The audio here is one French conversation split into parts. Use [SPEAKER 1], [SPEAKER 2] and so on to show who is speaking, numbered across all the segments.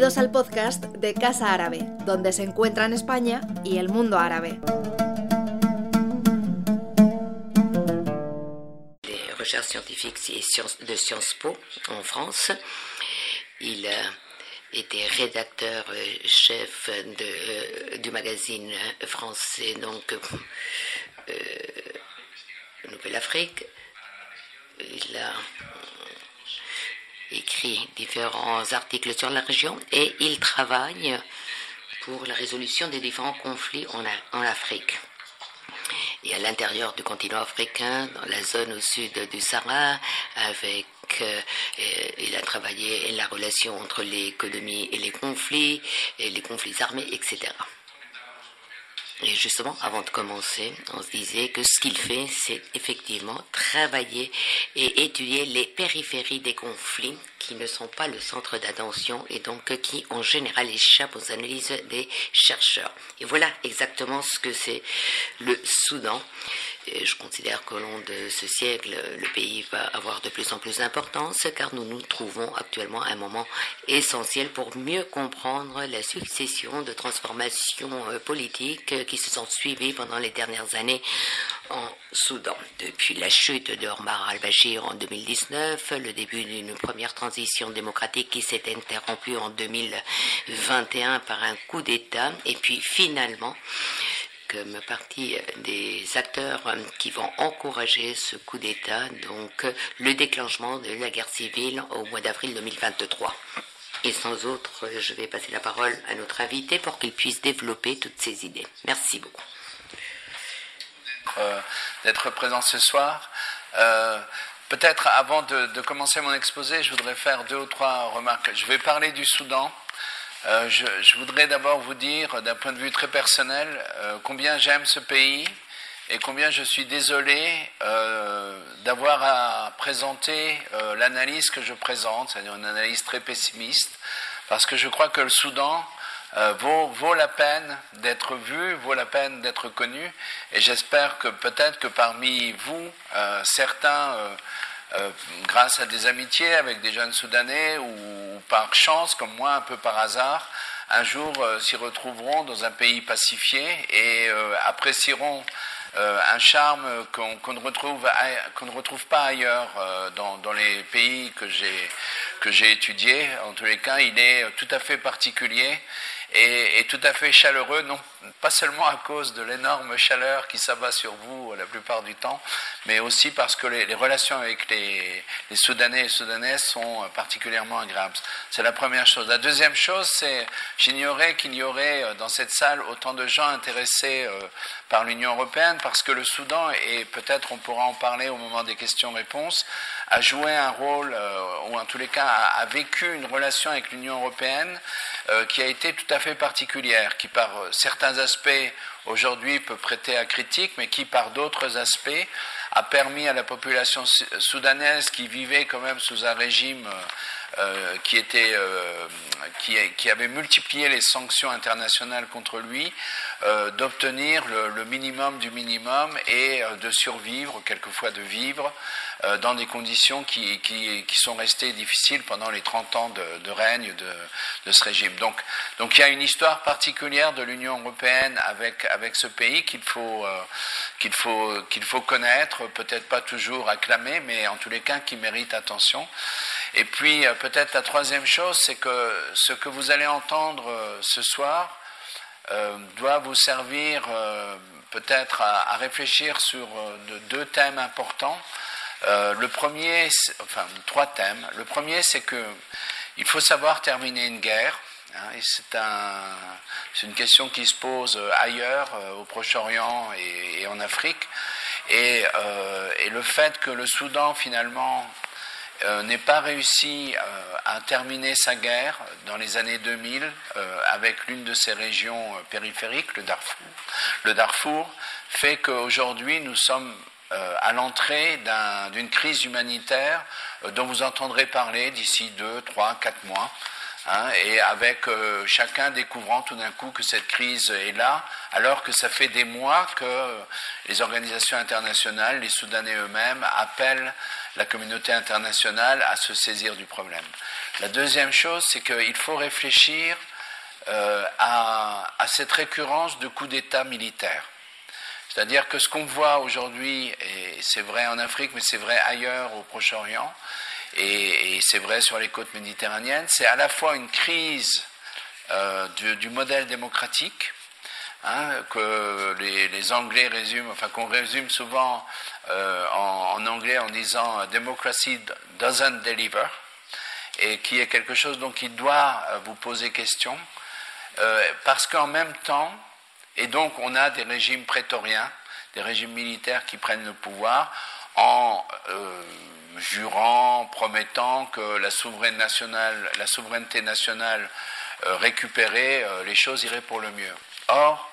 [SPEAKER 1] Bienvenidos al podcast de Casa Árabe, donde se encuentran España y el mundo árabe.
[SPEAKER 2] Les recherches scientifiques et de Sciences Po en France. Il été rédacteur euh, chef de, euh, du magazine français donc euh, Nouvelle Afrique. Il a écrit différents articles sur la région et il travaille pour la résolution des différents conflits en, Afrique. Et à l'intérieur du continent africain, dans la zone au sud du Sahara, avec euh, il a travaillé la relation entre l'économie et les conflits, et les conflits armés, etc. Et justement, avant de commencer, on se disait que ce qu'il fait, c'est effectivement travailler et étudier les périphéries des conflits qui ne sont pas le centre d'attention et donc qui en général échappent aux analyses des chercheurs. Et voilà exactement ce que c'est le Soudan. Je considère qu'au long de ce siècle, le pays va avoir de plus en plus d'importance car nous nous trouvons actuellement à un moment essentiel pour mieux comprendre la succession de transformations euh, politiques euh, qui se sont suivies pendant les dernières années en Soudan. Depuis la chute de Omar al-Bashir en 2019, le début d'une première transition démocratique qui s'est interrompue en 2021 par un coup d'État et puis finalement comme partie des acteurs euh, qui vont encourager ce coup d'État, donc euh, le déclenchement de la guerre civile au mois d'avril 2023. Et sans autre, euh, je vais passer la parole à notre invité pour qu'il puisse développer toutes ces idées. Merci beaucoup.
[SPEAKER 3] euh, d'être présent ce soir. Euh, Peut-être avant de commencer mon exposé, je voudrais faire deux ou trois remarques. Je vais parler du Soudan. Euh, je, voudrais d'abord vous dire, d'un point de vue très personnel, euh, combien j'aime ce pays et combien je suis désolé euh, d'avoir à présenter l'analyse que je présente, c'est-à-dire une analyse très pessimiste, parce que je crois que le Soudan vaut, la peine d'être vu, vaut la peine d'être connu, et j'espère que peut-être que parmi vous, certains, euh, grâce à des amitiés avec des jeunes Soudanais ou par chance, comme moi, un peu par hasard, un jour euh, s'y retrouveront dans un pays pacifié et euh, apprécieront un charme qu'on ne, retrouve retrouve pas ailleurs dans, dans les pays que j'ai étudiés. En tous les cas, il est tout à fait particulier et, tout à fait chaleureux, non pas seulement à cause de l'énorme chaleur qui s'abat sur vous la plupart du temps, mais aussi parce que les, relations avec les, Soudanais et Soudanaises sont euh, particulièrement agréables. C'est la première chose. La deuxième chose, c'est j'ignorais qu'il y aurait euh, dans cette salle autant de gens intéressés euh, par l'Union européenne, parce que le Soudan, et peut-être on pourra en parler au moment des questions-réponses, a joué un rôle, euh, ou en tous les cas a, vécu une relation avec l'Union européenne euh, qui a été tout à fait particulière, qui par euh, certains aspects aujourd'hui peut prêter à critique, mais qui par d'autres aspects a permis à la population sou- soudanaise qui vivait quand même sous un régime euh, euh, qui, avait multiplié les sanctions internationales contre lui, euh, d'obtenir le, minimum du minimum et de survivre, quelquefois de vivre, dans des conditions qui, sont restées difficiles pendant les 30 ans de, règne de, ce régime. Donc, il y a une histoire particulière de l'Union européenne avec, ce pays qu'il faut, qu'il faut, qu'il faut connaître, peut-être pas toujours acclamer, mais en tous les cas qui mérite attention. Et puis euh, peut-être la troisième chose, c'est que ce que vous allez entendre euh, ce soir euh, doit vous servir peut-être à, réfléchir sur de- deux thèmes importants. Le premier, enfin trois thèmes. Le premier, c'est que il faut savoir terminer une guerre. hein, c'est un, c'est une question qui se pose ailleurs, au Proche-Orient et, en Afrique. Et le fait que le Soudan finalement euh, n'ait pas réussi euh, à terminer sa guerre dans les années 2000 euh, avec l'une de ses régions euh, périphériques, le Darfour. Le Darfour fait qu'aujourd'hui nous sommes à l'entrée d'un- d'une crise humanitaire dont vous entendrez parler d'ici deux, trois, quatre mois. Hein, et avec euh, chacun découvrant tout d'un coup que cette crise est là, alors que ça fait des mois que les organisations internationales, les Soudanais eux-mêmes, appellent la communauté internationale à se saisir du problème. La deuxième chose, c'est qu'il faut réfléchir euh, à, à, cette récurrence de coups d'État militaires. C'est-à-dire que ce qu'on voit aujourd'hui, et c'est vrai en Afrique, mais c'est vrai ailleurs au Proche-Orient, et, c'est vrai sur les côtes méditerranéennes, c'est à la fois une crise euh, du, modèle démocratique, hein, que les, Anglais résument, enfin qu'on résume souvent euh, en, anglais en disant Democracy doesn't deliver, et qui est quelque chose dont il doit euh, vous poser question, parce qu'en même temps, et donc on a des régimes prétoriens, des régimes militaires qui prennent le pouvoir en jurant, promettant que la, la souveraineté nationale euh, récupérée, euh, les choses iraient pour le mieux. Or,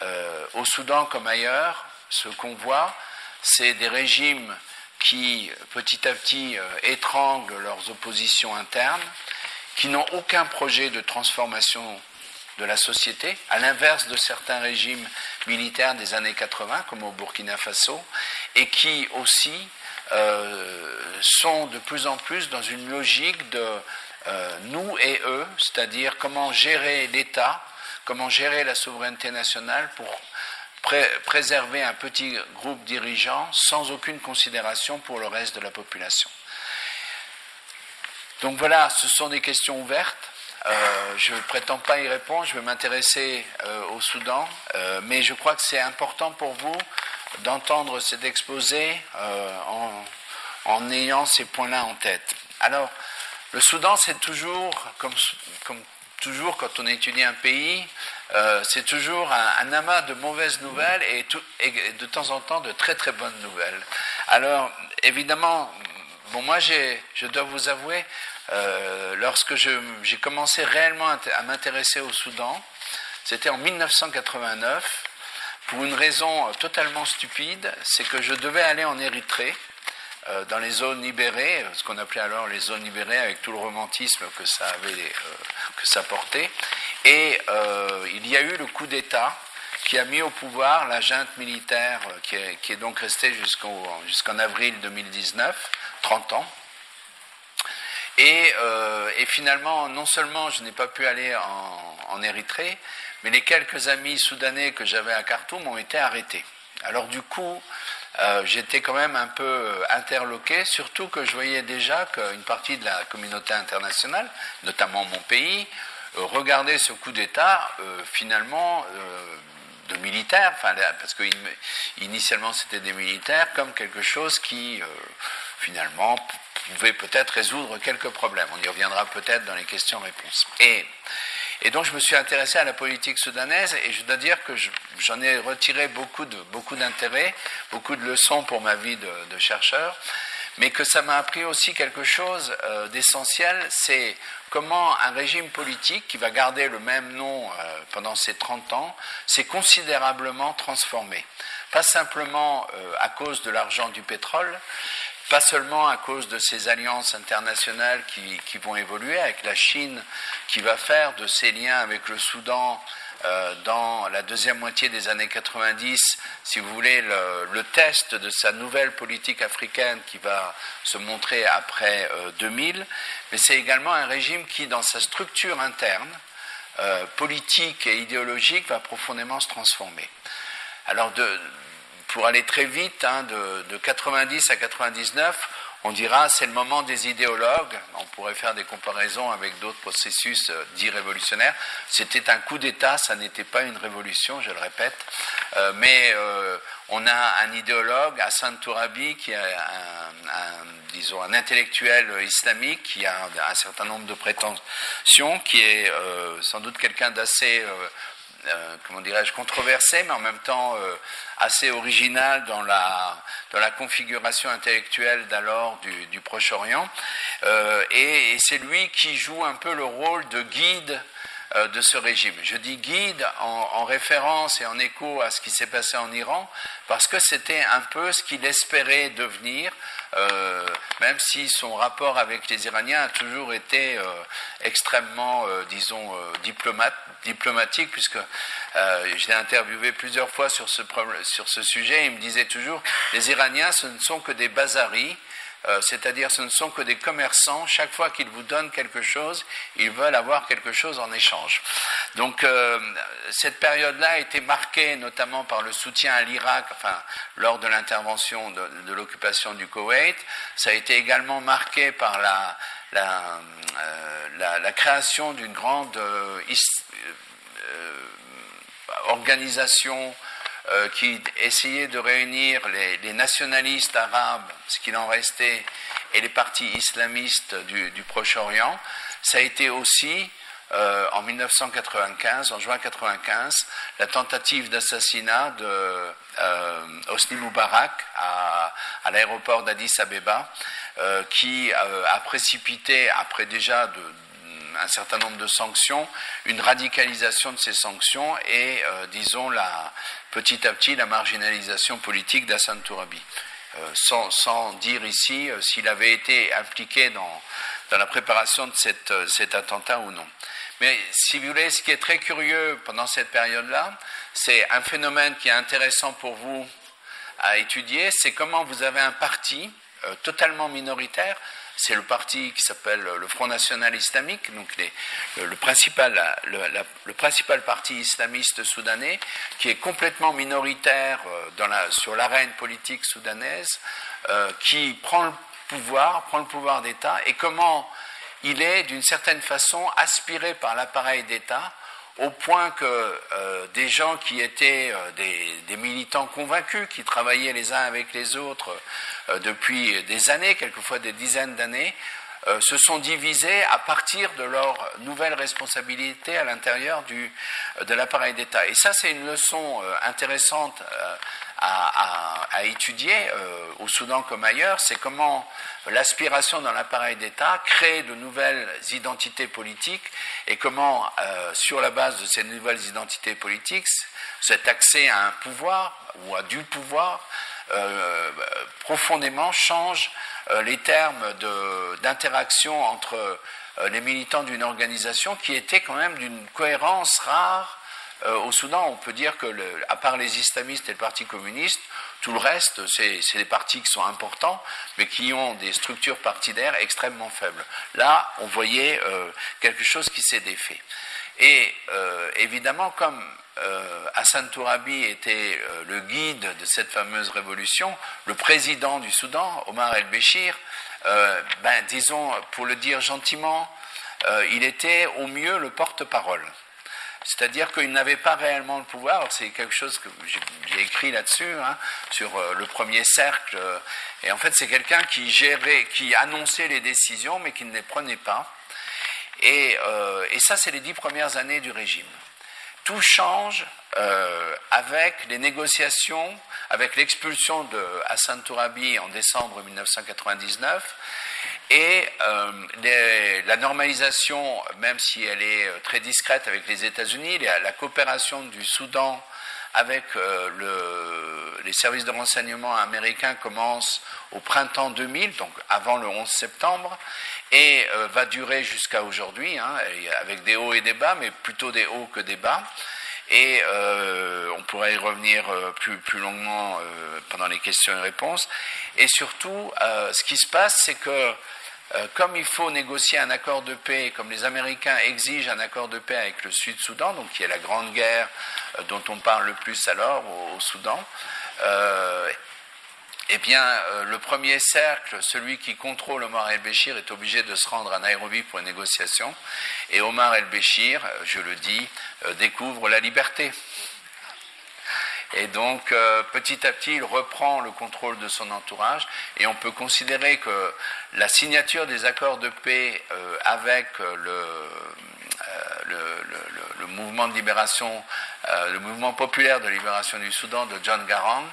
[SPEAKER 3] euh, au Soudan comme ailleurs, ce qu'on voit, c'est des régimes qui, petit à petit, étranglent leurs oppositions internes, qui n'ont aucun projet de transformation de la société, à l'inverse de certains régimes militaires des années 80, comme au Burkina Faso, et qui aussi euh, sont de plus en plus dans une logique de euh, nous et eux, c'est-à-dire comment gérer l'État, comment gérer la souveraineté nationale pour préserver un petit groupe dirigeant sans aucune considération pour le reste de la population. Donc voilà, ce sont des questions ouvertes. Euh, je ne prétends pas y répondre, je vais m'intéresser au Soudan, mais je crois que c'est important pour vous d'entendre cet exposé euh, en, ayant ces points-là en tête. Alors, le Soudan, c'est toujours, comme, toujours quand on étudie un pays, euh, c'est toujours un, amas de mauvaises nouvelles et, de temps en temps de très très bonnes nouvelles. Alors, évidemment, bon, moi, je dois vous avouer, euh, lorsque j'ai commencé réellement à m'intéresser au Soudan, c'était en 1989 pour une raison euh, totalement stupide, c'est que je devais aller en Érythrée, euh, dans les zones libérées, ce qu'on appelait alors les zones libérées, avec tout le romantisme que ça avait, euh, que ça portait. Et il y a eu le coup d'État qui a mis au pouvoir la junte militaire qui est, donc restée jusqu'en avril 2019, 30 ans. Et, finalement, non seulement je n'ai pas pu aller en Érythrée, mais les quelques amis soudanais que j'avais à Khartoum ont été arrêtés. Alors du coup, euh, j'étais quand même un peu euh, interloqué, surtout que je voyais déjà qu'une partie de la communauté internationale, notamment mon pays, euh, regardait ce coup d'État finalement de militaires, parce que initialement c'était des militaires, comme quelque chose qui finalement pouvait peut-être résoudre quelques problèmes. On y reviendra peut-être dans les questions-réponses. Et et donc je me suis intéressé à la politique soudanaise et je dois dire que j'en ai retiré beaucoup d'intérêt, beaucoup de leçons pour ma vie de, chercheur, mais que ça m'a appris aussi quelque chose euh, d'essentiel, c'est comment un régime politique qui va garder le même nom euh, pendant ces 30 ans s'est considérablement transformé. Pas simplement euh, à cause de l'argent du pétrole, pas seulement à cause de ces alliances internationales qui, vont évoluer, avec la Chine qui va faire de ses liens avec le Soudan euh, dans la deuxième moitié des années 90, si vous voulez, le, test de sa nouvelle politique africaine qui va se montrer après 2000, euh, mais c'est également un régime qui, dans sa structure interne, euh, politique et idéologique, va profondément se transformer. Alors, de, pour aller très vite, hein, de, de, 90 à 99, on dira c'est le moment des idéologues. On pourrait faire des comparaisons avec d'autres processus euh, dits révolutionnaires. C'était un coup d'État, ça n'était pas une révolution, je le répète. Euh, mais euh, on a un idéologue, Hassan Tourabi, qui est un, disons, un intellectuel islamique, qui a un, certain nombre de prétentions, qui est sans doute quelqu'un d'assez euh, comment dirais-je, controversé, mais en même temps euh, assez original dans la, configuration intellectuelle d'alors du, du Proche-Orient. Euh, et, c'est lui qui joue un peu le rôle de guide euh, de ce régime. Je dis guide en, référence et en écho à ce qui s'est passé en Iran, parce que c'était un peu ce qu'il espérait devenir, euh, même si son rapport avec les Iraniens a toujours été euh, extrêmement, disons, diplomate, diplomatique, puisque je l'ai interviewé plusieurs fois sur ce, sujet, il me disait toujours, les Iraniens, ce ne sont que des bazaris, euh, c'est-à-dire ce ne sont que des commerçants, chaque fois qu'ils vous donnent quelque chose, ils veulent avoir quelque chose en échange. Donc euh, cette période-là a été marquée notamment par le soutien à l'Irak, enfin lors de l'intervention de, l'occupation du Koweït, ça a été également marqué par la, euh, création d'une grande organisation euh, qui essayait de réunir les, nationalistes arabes, ce qu'il en restait, et les partis islamistes du, Proche-Orient. Ça a été aussi, euh, en 1995, en juin 1995, la tentative d'assassinat de euh, Hosni à, l'aéroport d'Addis Abeba, qui a précipité, après déjà de, un certain nombre de sanctions, une radicalisation de ces sanctions et, euh, disons, la, petit à petit la marginalisation politique d'Hassan Tourabi. Euh, sans, dire ici euh, s'il avait été impliqué dans, dans la préparation de cette, cet attentat ou non. Mais si vous voulez, ce qui est très curieux pendant cette période-là, c'est un phénomène qui est intéressant pour vous à étudier, c'est comment vous avez un parti totalement minoritaire c'est le parti qui s'appelle le Front National Islamique, donc le, principal, parti islamiste soudanais, qui est complètement minoritaire euh, sur l'arène politique soudanaise, euh, qui prend le pouvoir, prend le pouvoir d'État, et comment il est d'une certaine façon aspiré par l'appareil d'État au point que euh, des gens qui étaient des, militants convaincus, qui travaillaient les uns avec les autres euh, depuis des années, quelquefois des dizaines d'années, euh, se sont divisés à partir de leurs nouvelles responsabilités à l'intérieur euh, de l'appareil d'État. Et ça, c'est une leçon intéressante à, étudier au Soudan comme ailleurs, c'est comment l'aspiration dans l'appareil d'État crée de nouvelles identités politiques et comment, sur la base de ces nouvelles identités politiques, cet accès à un pouvoir ou à du pouvoir euh, profondément change euh, les termes d'interaction entre euh, les militants d'une organisation qui était quand même d'une cohérence rare au Soudan, on peut dire que, à part les islamistes et le Parti communiste, tout le reste, c'est des partis qui sont importants, mais qui ont des structures partidaires extrêmement faibles. Là, on voyait quelque chose qui s'est défait. Et évidemment, comme euh, Hassan Tourabi était euh, le guide de cette fameuse révolution, le président du Soudan, Omar el-Béchir, euh, ben, disons, pour le dire gentiment, il était au mieux le porte-parole. C'est-à-dire qu'il n'avait pas réellement le pouvoir. C'est quelque chose que j'ai écrit là-dessus, hein, sur le premier cercle. Et en fait, c'est quelqu'un qui gérait, qui annonçait les décisions, mais qui ne les prenait pas. et ça, c'est les dix premières années du régime tout change euh, avec les négociations, avec l'expulsion de Hassan Tourabi en décembre 1999 et euh, la normalisation, même si elle est euh, très discrète avec les États-Unis, la, coopération du Soudan avec les services de renseignement américains commence au printemps 2000, donc avant le 11 septembre, et va durer jusqu'à aujourd'hui, hein, avec des hauts et des bas, mais plutôt des hauts que des bas. Et euh, on pourrait y revenir euh, plus, longuement pendant les questions et réponses. Et surtout, ce qui se passe, c'est que comme il faut négocier un accord de paix, comme les Américains exigent un accord de paix avec le Sud-Soudan, donc qui est la grande guerre dont on parle le plus alors au Soudan, eh bien, euh, le premier cercle, celui qui contrôle Omar el-Béchir, est obligé de se rendre à Nairobi pour une négociation. Et Omar el-Béchir, euh, je le dis, euh, découvre la liberté. Et donc, petit à petit, il reprend le contrôle de son entourage. Et on peut considérer que la signature des accords de paix avec le, mouvement le mouvement populaire de libération du Soudan de John Garang,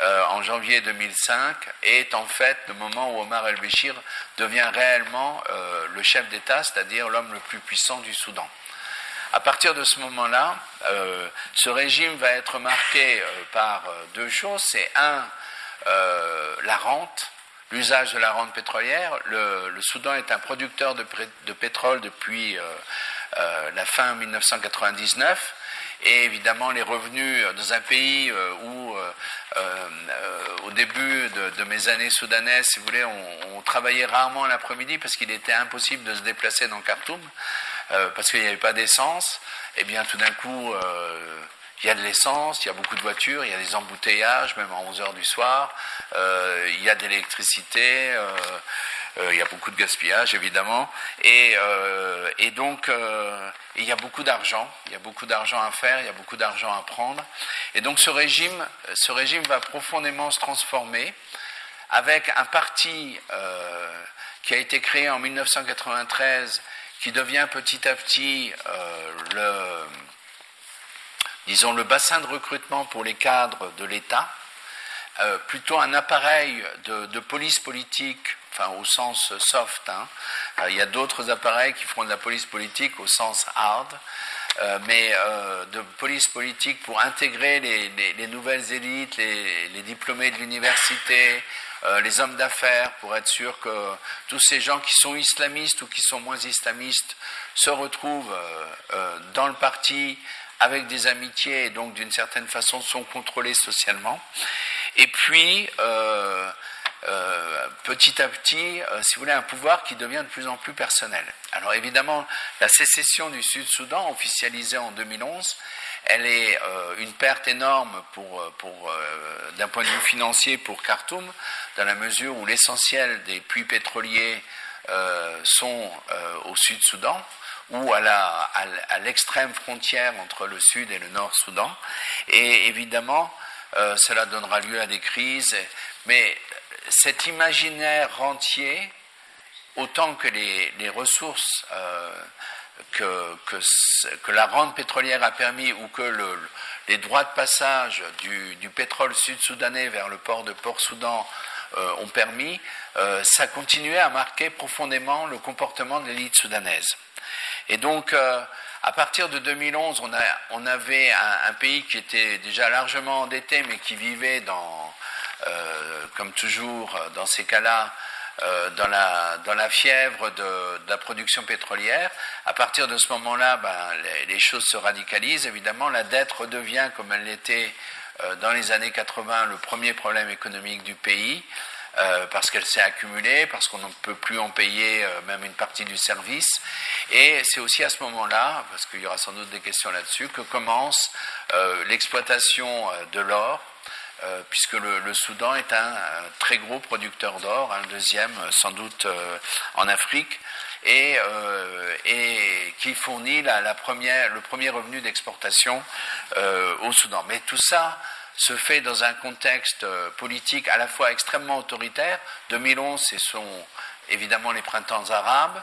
[SPEAKER 3] euh, en janvier 2005 est en fait le moment où Omar el-Béchir devient réellement euh, le chef d'État, c'est-à-dire l'homme le plus puissant du Soudan. à partir de ce moment-là, ce régime va être marqué par deux choses. C'est un, la rente, l'usage de la rente pétrolière. Le, Soudan est un producteur de, de pétrole depuis la fin 1999. Et évidemment, les revenus dans un pays euh, où, euh, euh, au début de, mes années soudanaises, si vous voulez, on, travaillait rarement l'après-midi parce qu'il était impossible de se déplacer dans Khartoum, parce qu'il n'y avait pas d'essence, et eh bien tout d'un coup, il y a de l'essence, il y a beaucoup de voitures, il y a des embouteillages, même à 11 heures du soir, il y a de l'électricité. Euh, il y a beaucoup de gaspillage, évidemment. Et, euh, donc, euh, il y a beaucoup d'argent. Il y a beaucoup d'argent à faire, il y a beaucoup d'argent à prendre. Et donc, ce régime, ce régime va profondément se transformer avec un parti qui a été créé en 1993 qui devient petit à petit le, disons, le bassin de recrutement pour les cadres de l'État, plutôt un appareil de, police politique enfin au sens soft. Hein. Euh, il y a d'autres appareils qui font de la police politique au sens hard, euh, mais euh, de police politique pour intégrer les, nouvelles élites, les, diplômés de l'université, les hommes d'affaires, pour être sûr que tous ces gens qui sont islamistes ou qui sont moins islamistes se retrouvent dans le parti avec des amitiés et donc d'une certaine façon sont contrôlés socialement. Et puis, euh, petit à petit, euh, si vous voulez, un pouvoir qui devient de plus en plus personnel. Alors évidemment, la sécession du Sud-Soudan, officialisée en 2011, elle est euh, une perte énorme pour, pour d'un point de vue financier pour Khartoum, dans la mesure où l'essentiel des puits pétroliers sont au Sud-Soudan ou à l'extrême à frontière entre le Sud et le Nord-Soudan. Et évidemment, cela donnera lieu à des crises. Mais cet imaginaire rentier, autant que les, ressources euh, que, que, la rente pétrolière a permis ou que les droits de passage du, pétrole sud-soudanais vers le port de Port-Soudan euh, ont permis, euh, ça continuait à marquer profondément le comportement de l'élite soudanaise. Et donc, à partir de 2011, on, avait un, pays qui était déjà largement endetté, mais qui vivait dans, euh, comme toujours euh, dans ces cas-là, euh, dans, la, fièvre de, la production pétrolière. À partir de ce moment-là, ben, les, choses se radicalisent. Évidemment, la dette redevient, comme elle l'était dans les années 80, le premier problème économique du pays. Parce qu'elle s'est accumulée, parce qu'on ne peut plus en payer même une partie du service. Et c'est aussi à ce moment-là, parce qu'il y aura sans doute des questions là-dessus, que commence l'exploitation de l'or euh, puisque le, Soudan est un, très gros producteur d'or, un deuxième euh, sans doute euh, en Afrique, et, qui fournit la, première, le premier revenu d'exportation au Soudan. Mais tout ça se fait dans un contexte politique à la fois extrêmement autoritaire. 2011, ce sont évidemment les printemps arabes,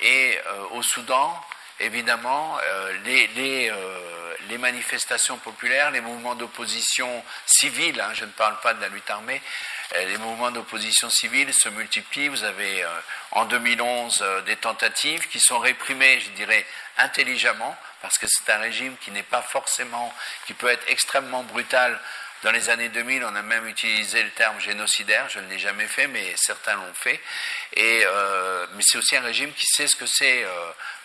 [SPEAKER 3] et au Soudan, évidemment, les les manifestations populaires, les mouvements d'opposition civile, hein, je ne parle pas de la lutte armée, euh, les mouvements d'opposition civile se multiplient. Vous avez euh, en 2011 euh, des tentatives qui sont réprimées, je dirais, intelligemment, parce que c'est un régime qui n'est pas forcément, qui peut être extrêmement brutal. Dans les années 2000, on a même utilisé le terme génocidaire. Je ne l'ai jamais fait, mais certains l'ont fait. Mais c'est aussi un régime qui sait ce que c'est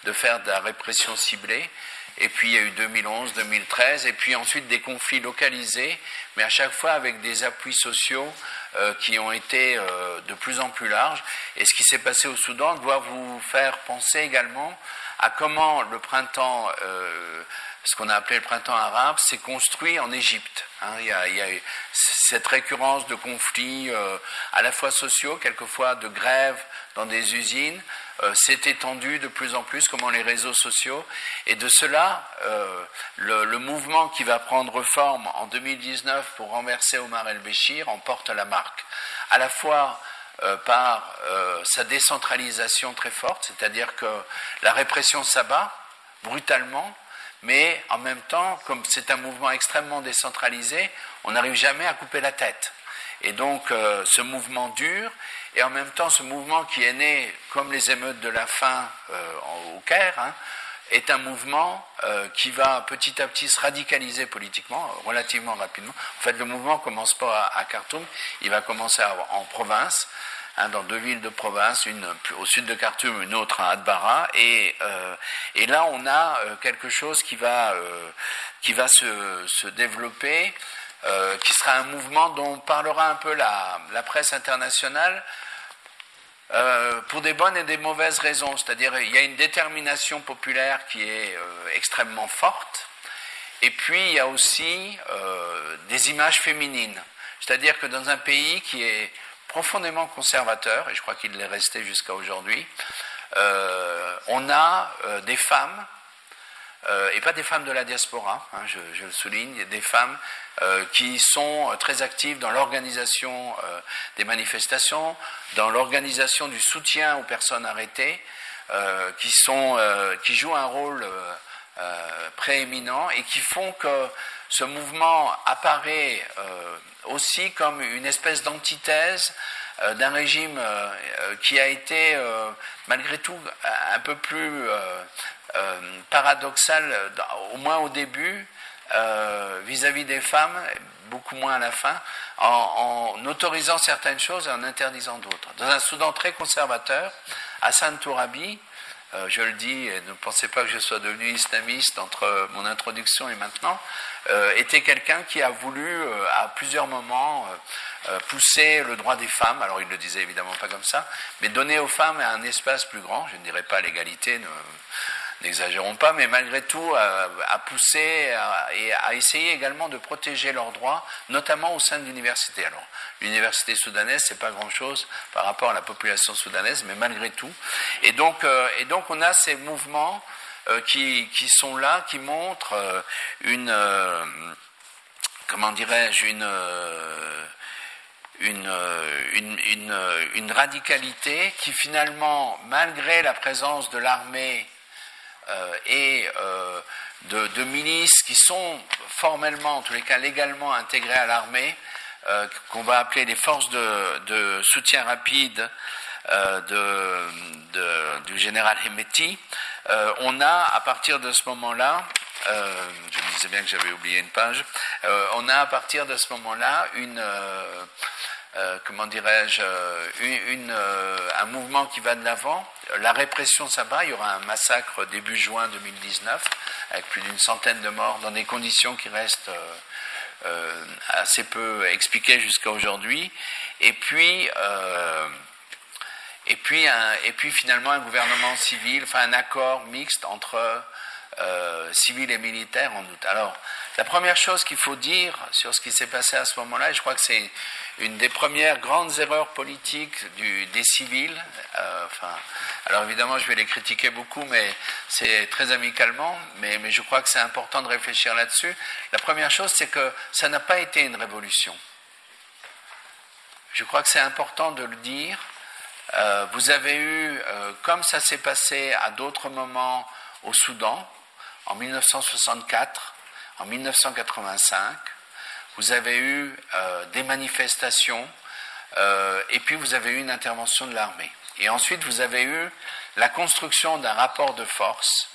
[SPEAKER 3] de faire de la répression ciblée et puis il y a eu 2011, 2013, et puis ensuite des conflits localisés, mais à chaque fois avec des appuis sociaux euh, qui ont été euh, de plus en plus larges. Et ce qui s'est passé au Soudan doit vous faire penser également à comment le printemps, euh, ce qu'on a appelé le printemps arabe, s'est construit en Égypte. Hein. il, y a, a, cette récurrence de conflits à la fois sociaux, quelquefois de grèves dans des usines, euh, s'est étendu de plus en plus, comment les réseaux sociaux. Et de cela, euh, le, mouvement qui va prendre forme en 2019 pour renverser Omar el-Béchir en porte la marque. À la fois euh, par sa décentralisation très forte, c'est-à-dire que la répression s'abat brutalement, mais en même temps, comme c'est un mouvement extrêmement décentralisé, on n'arrive jamais à couper la tête. Et donc ce mouvement dure, et en même temps ce mouvement qui est né comme les émeutes de la faim euh, au Caire, hein, est un mouvement qui va petit à petit se radicaliser politiquement relativement rapidement. En fait, le mouvement commence pas à, Khartoum, il va commencer en province, hein, dans deux villes de province, une au sud de Khartoum, une autre à Adbara, et, et là on a quelque chose qui va qui va se, se développer. qui sera un mouvement dont parlera un peu la, la presse internationale, euh, pour des bonnes et des mauvaises raisons. C'est-à-dire, il y a une détermination populaire qui est euh, extrêmement forte, et puis il y a aussi euh, des images féminines. C'est-à-dire que dans un pays qui est profondément conservateur, et je crois qu'il l'est resté jusqu'à aujourd'hui, on a des femmes euh, et pas des femmes de la diaspora, hein, je, je, le souligne, des femmes euh, qui sont très actives dans l'organisation euh, des manifestations, dans l'organisation du soutien aux personnes arrêtées, qui, sont, qui jouent un rôle prééminent et qui font que ce mouvement apparaît aussi comme une espèce d'antithèse d'un régime qui a été malgré tout un peu plus euh, paradoxal, au moins au début, euh, vis-à-vis des femmes, beaucoup moins à la fin, en, autorisant certaines choses et en interdisant d'autres. Dans un Soudan très conservateur, Hassan Tourabi, euh, je le dis, et ne pensez pas que je sois devenu islamiste entre mon introduction et maintenant, était quelqu'un qui a voulu à plusieurs moments pousser le droit des femmes, alors il ne le disait évidemment pas comme ça, mais donner aux femmes un espace plus grand, je ne dirais pas l'égalité, n'exagérons pas, mais malgré tout, à, pousser et à essayer également de protéger leurs droits, notamment au sein de l'université. Alors, l'université soudanaise, c'est pas grand-chose par rapport à la population soudanaise, mais malgré tout. Et donc, euh, et donc on a ces mouvements euh, qui, sont là, qui montrent euh, une, comment dirais-je, une radicalité qui finalement, malgré la présence de l'armée euh, et euh, de, milices qui sont formellement, en tous les cas légalement intégrées à l'armée, euh, qu'on va appeler les forces de, soutien rapide du général Hemeti. on a, à partir de ce moment-là, je me disais bien que j'avais oublié une page, on a à partir de ce moment-là une euh, comment dirais-je, euh, euh, un mouvement qui va de l'avant. La répression s'abat, il y aura un massacre début juin 2019, avec plus d'une centaine de morts, dans des conditions qui restent assez peu expliquées jusqu'à aujourd'hui. Et puis, et, puis et puis finalement un gouvernement civil, enfin un accord mixte entre civils et militaires en août. Alors, la première chose qu'il faut dire sur ce qui s'est passé à ce moment-là, et je crois que c'est une des premières grandes erreurs politiques des civils, euh, alors évidemment je vais les critiquer beaucoup, mais c'est très amicalement, mais, mais je crois que c'est important de réfléchir là-dessus. La première chose, c'est que ça n'a pas été une révolution. Je crois que c'est important de le dire. Euh, vous avez eu, euh, comme ça s'est passé à d'autres moments au Soudan, en 1964, en 1985, vous avez eu euh, des manifestations euh, et puis vous avez eu une intervention de l'armée. Et ensuite, vous avez eu la construction d'un rapport de force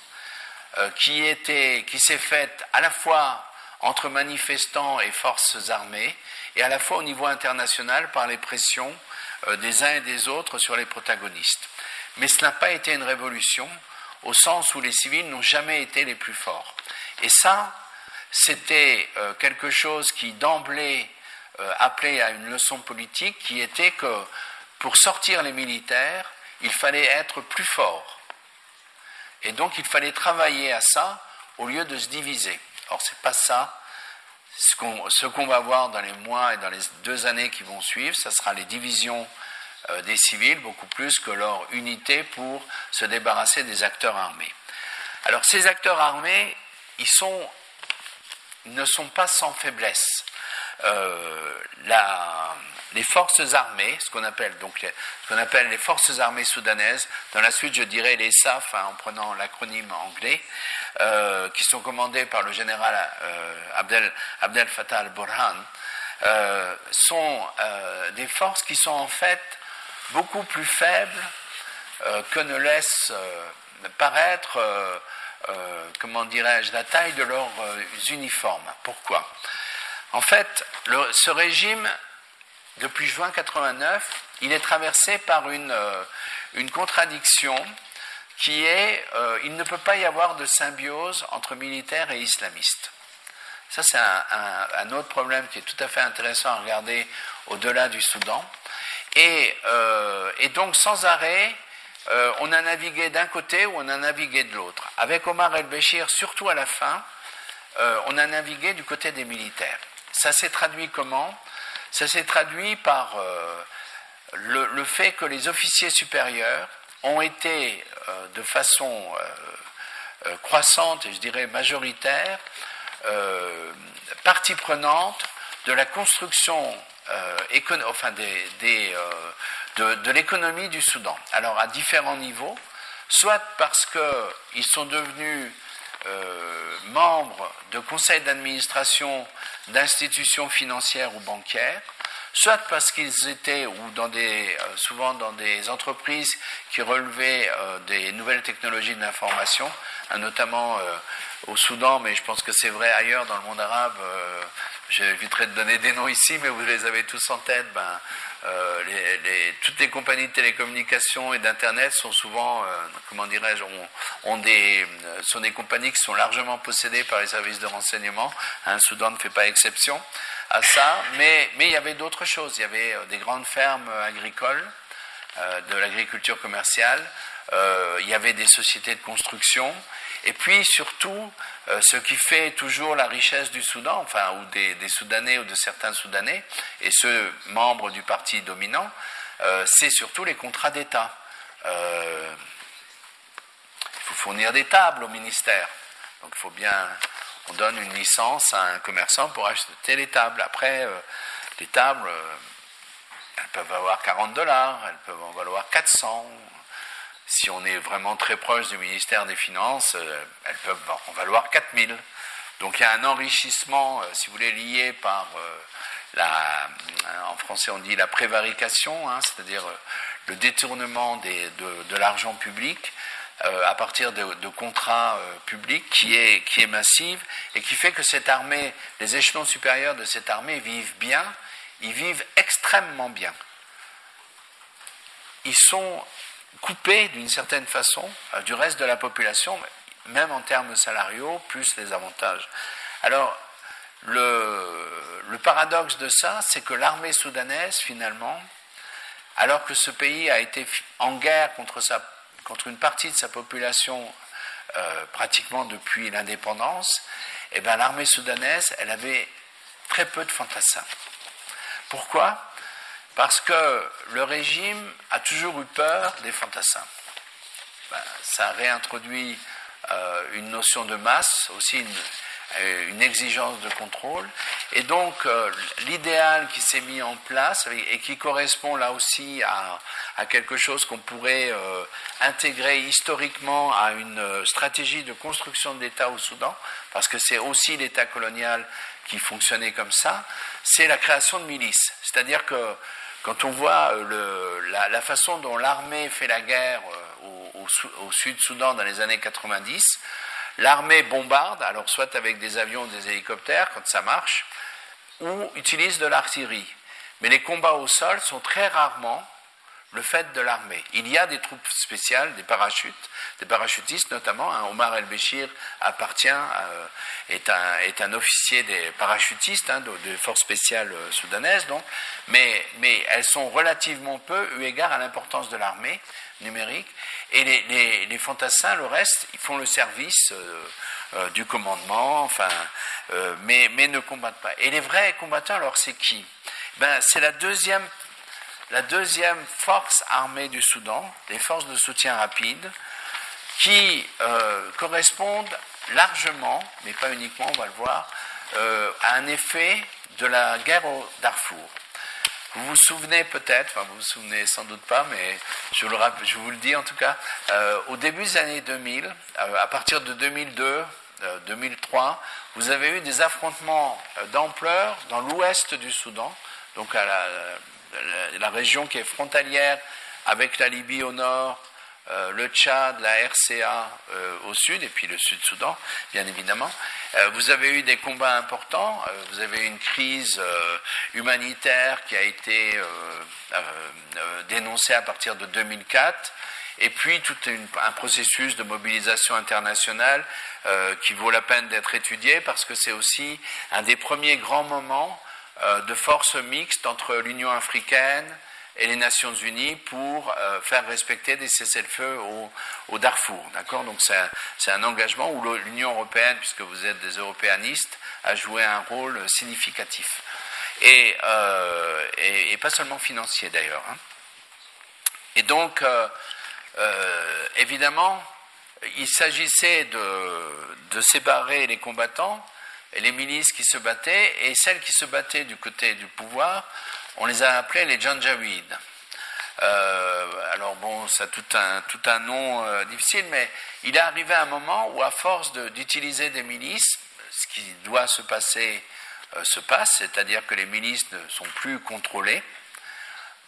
[SPEAKER 3] euh, qui, était, qui s'est faite à la fois entre manifestants et forces armées et à la fois au niveau international par les pressions des uns et des autres sur les protagonistes. Mais ce n'a pas été une révolution au sens où les civils n'ont jamais été les plus forts. Et ça, c'était euh, quelque chose qui d'emblée euh, appelait à une leçon politique qui était que pour sortir les militaires, il fallait être plus fort. Et donc il fallait travailler à ça au lieu de se diviser. Or, ce n'est pas ça. Ce qu'on va voir dans les mois et dans les deux années qui vont suivre, ce sera les divisions euh, des civils, beaucoup plus que leur unité pour se débarrasser des acteurs armés. Alors ces acteurs armés, ils sont ne sont pas sans faiblesse. Euh, les forces armées, ce qu'on appelle donc les, ce qu'on appelle les forces armées soudanaises, dans la suite je dirais les SAF hein, en prenant l'acronyme anglais, euh, qui sont commandées par le général euh, Abdel, Abdel Fattah al-Burhan, sont des forces qui sont en fait beaucoup plus faibles que ne laisse paraître comment dirais-je, la taille de leurs uniformes. Pourquoi? En fait, ce régime, depuis juin 89, il est traversé par une, une contradiction qui est euh, il ne peut pas y avoir de symbiose entre militaires et islamistes. Ça, c'est un, autre problème qui est tout à fait intéressant à regarder au-delà du Soudan. Et, euh, donc, sans arrêt, euh, on a navigué d'un côté ou on a navigué de l'autre. Avec Omar el-Béchir, surtout à la fin, on a navigué du côté des militaires. Ça s'est traduit comment? Ça s'est traduit par le, fait que les officiers supérieurs ont été euh, de façon euh, euh, croissante et je dirais majoritaire partie prenante de la construction enfin des, de, de l'économie du Soudan. Alors à différents niveaux, soit parce qu'ils sont devenus membres de conseils d'administration d'institutions financières ou bancaires, soit parce qu'ils étaient ou dans des, euh, souvent dans des entreprises qui relevaient euh, des nouvelles technologies d'information, hein, notamment euh, au Soudan, mais je pense que c'est vrai ailleurs dans le monde arabe. J'éviterai de donner des noms ici, mais vous les avez tous en tête. Ben, les, toutes les compagnies de télécommunications et d'internet sont souvent, comment dirais-je, ont, des, sont des compagnies qui sont largement possédées par les services de renseignement. Hein, Soudan ne fait pas exception à ça, mais, mais il y avait d'autres choses. Il y avait euh, des grandes fermes euh, agricoles, euh, de l'agriculture commerciale, il y avait des sociétés de construction, et puis surtout, ce qui fait toujours la richesse du Soudan, enfin, ou des, Soudanais ou de certains Soudanais, et ceux membres du parti dominant, c'est surtout les contrats d'État. il faut fournir des tables au ministère. Donc il faut bien on donne une licence à un commerçant pour acheter les tables. Après, euh, les tables, euh, elles peuvent avoir 40 dollars, elles peuvent en valoir 400. Si on est vraiment très proche du ministère des Finances, euh, elles peuvent en valoir 4000. Donc il y a un enrichissement, si vous voulez, lié par la, en français on dit la prévarication, hein, c'est-à-dire le détournement de l'argent public euh, à partir de, contrats euh, publics qui est, qui est massive et qui fait que cette armée, les échelons supérieurs de cette armée vivent bien, ils vivent extrêmement bien. Ils sont coupés d'une certaine façon euh, du reste de la population, même en termes salariaux, plus les avantages. Alors, le, le paradoxe de ça, c'est que l'armée soudanaise, finalement, alors que ce pays a été en guerre contre sa contre une partie de sa population euh, pratiquement depuis l'indépendance, eh ben, l'armée soudanaise, elle avait très peu de fantassins. Pourquoi? Parce que le régime a toujours eu peur des fantassins. Ben, ça réintroduit euh, une notion de masse, aussi une, euh, exigence de contrôle. Et donc, euh, l'idéal qui s'est mis en place et qui correspond là aussi à, quelque chose qu'on pourrait intégrer historiquement à une stratégie de construction de l'État au Soudan, parce que c'est aussi l'État colonial qui fonctionnait comme ça, c'est la création de milices. C'est-à-dire que quand on voit la, façon dont l'armée fait la guerre au, au Sud-Soudan dans les années 90, L'armée bombarde, alors soit avec des avions ou des hélicoptères quand ça marche, ou utilise de l'artillerie. Mais les combats au sol sont très rarement le fait de l'armée. Il y a des troupes spéciales, des parachutes, des parachutistes notamment. Hein. Omar El-Béchir appartient, euh, est, un, est, un, officier des parachutistes, hein, des forces spéciales euh, soudanaises, donc, mais, mais elles sont relativement peu eu égard à l'importance de l'armée numérique. Et les, les, fantassins, le reste, ils font le service euh, du commandement, enfin, mais, mais ne combattent pas. Et les vrais combattants, alors c'est qui? Ben, C'est la deuxième la deuxième force armée du Soudan, les forces de soutien rapide, qui euh, correspondent largement, mais pas uniquement, on va le voir, euh, à un effet de la guerre au Darfour. Vous vous souvenez peut-être, enfin vous vous souvenez sans doute pas, mais je, vous le dis en tout cas, euh, au début des années 2000, à partir de 2002, 2003, vous avez eu des affrontements d'ampleur dans l'ouest du Soudan, donc à la, la région qui est frontalière avec la Libye au nord, euh, le Tchad, la RCA euh, au sud, et puis le Sud-Soudan, bien évidemment. Euh, vous avez eu des combats importants, vous avez eu une crise humanitaire qui a été dénoncée à partir de 2004, et puis tout un processus de mobilisation internationale qui vaut la peine d'être étudié parce que c'est aussi un des premiers grands moments de force mixte entre l'Union africaine, et les Nations Unies pour euh, faire respecter des cessez-le-feu au, Darfour. D'accord? Donc c'est un, engagement où l'Union européenne, puisque vous êtes des européanistes, a joué un rôle significatif. Et, euh, et, pas seulement financier d'ailleurs. Hein. Et donc, euh, évidemment, il s'agissait de, de séparer les combattants les milices qui se battaient et celles qui se battaient du côté du pouvoir on les a appelés les Janjaweed. Euh, alors bon, ça a tout un, tout un nom euh, difficile, mais il est arrivé un moment où, à force d'utiliser des milices, ce qui doit se passer euh, se passe, c'est-à-dire que les milices ne sont plus contrôlées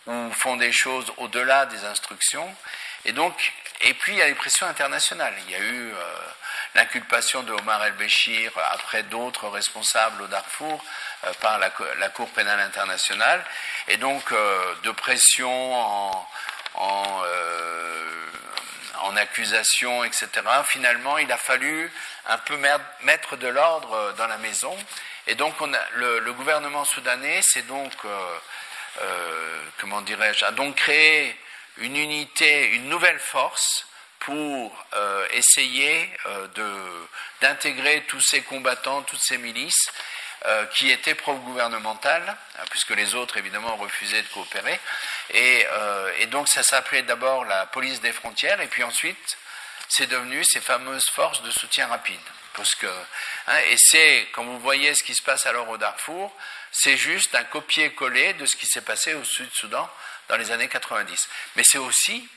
[SPEAKER 3] ou font des choses au-delà des instructions. Et donc, et puis il y a les pressions internationales. Il y a eu l'inculpation de Omar el-Béchir après d'autres responsables au Darfour euh, par la, Cour pénale internationale, et donc euh, de pression en, euh, accusation, etc. Finalement, il a fallu un peu mettre de l'ordre dans la maison, et donc on a, le, gouvernement soudanais s'est donc, comment dirais-je, a donc créé une unité, une nouvelle force pour essayer d'intégrer tous ces combattants, toutes ces milices, euh, qui était pro-gouvernementale, hein, puisque les autres, évidemment, refusaient de coopérer. Et, euh, donc, ça s'appelait d'abord la police des frontières, et puis ensuite, c'est devenu ces fameuses forces de soutien rapide. Parce que, hein, et c'est, quand vous voyez ce qui se passe alors au Darfour, c'est juste un copier-coller de ce qui s'est passé au Sud-Soudan dans les années 90. Mais c'est aussi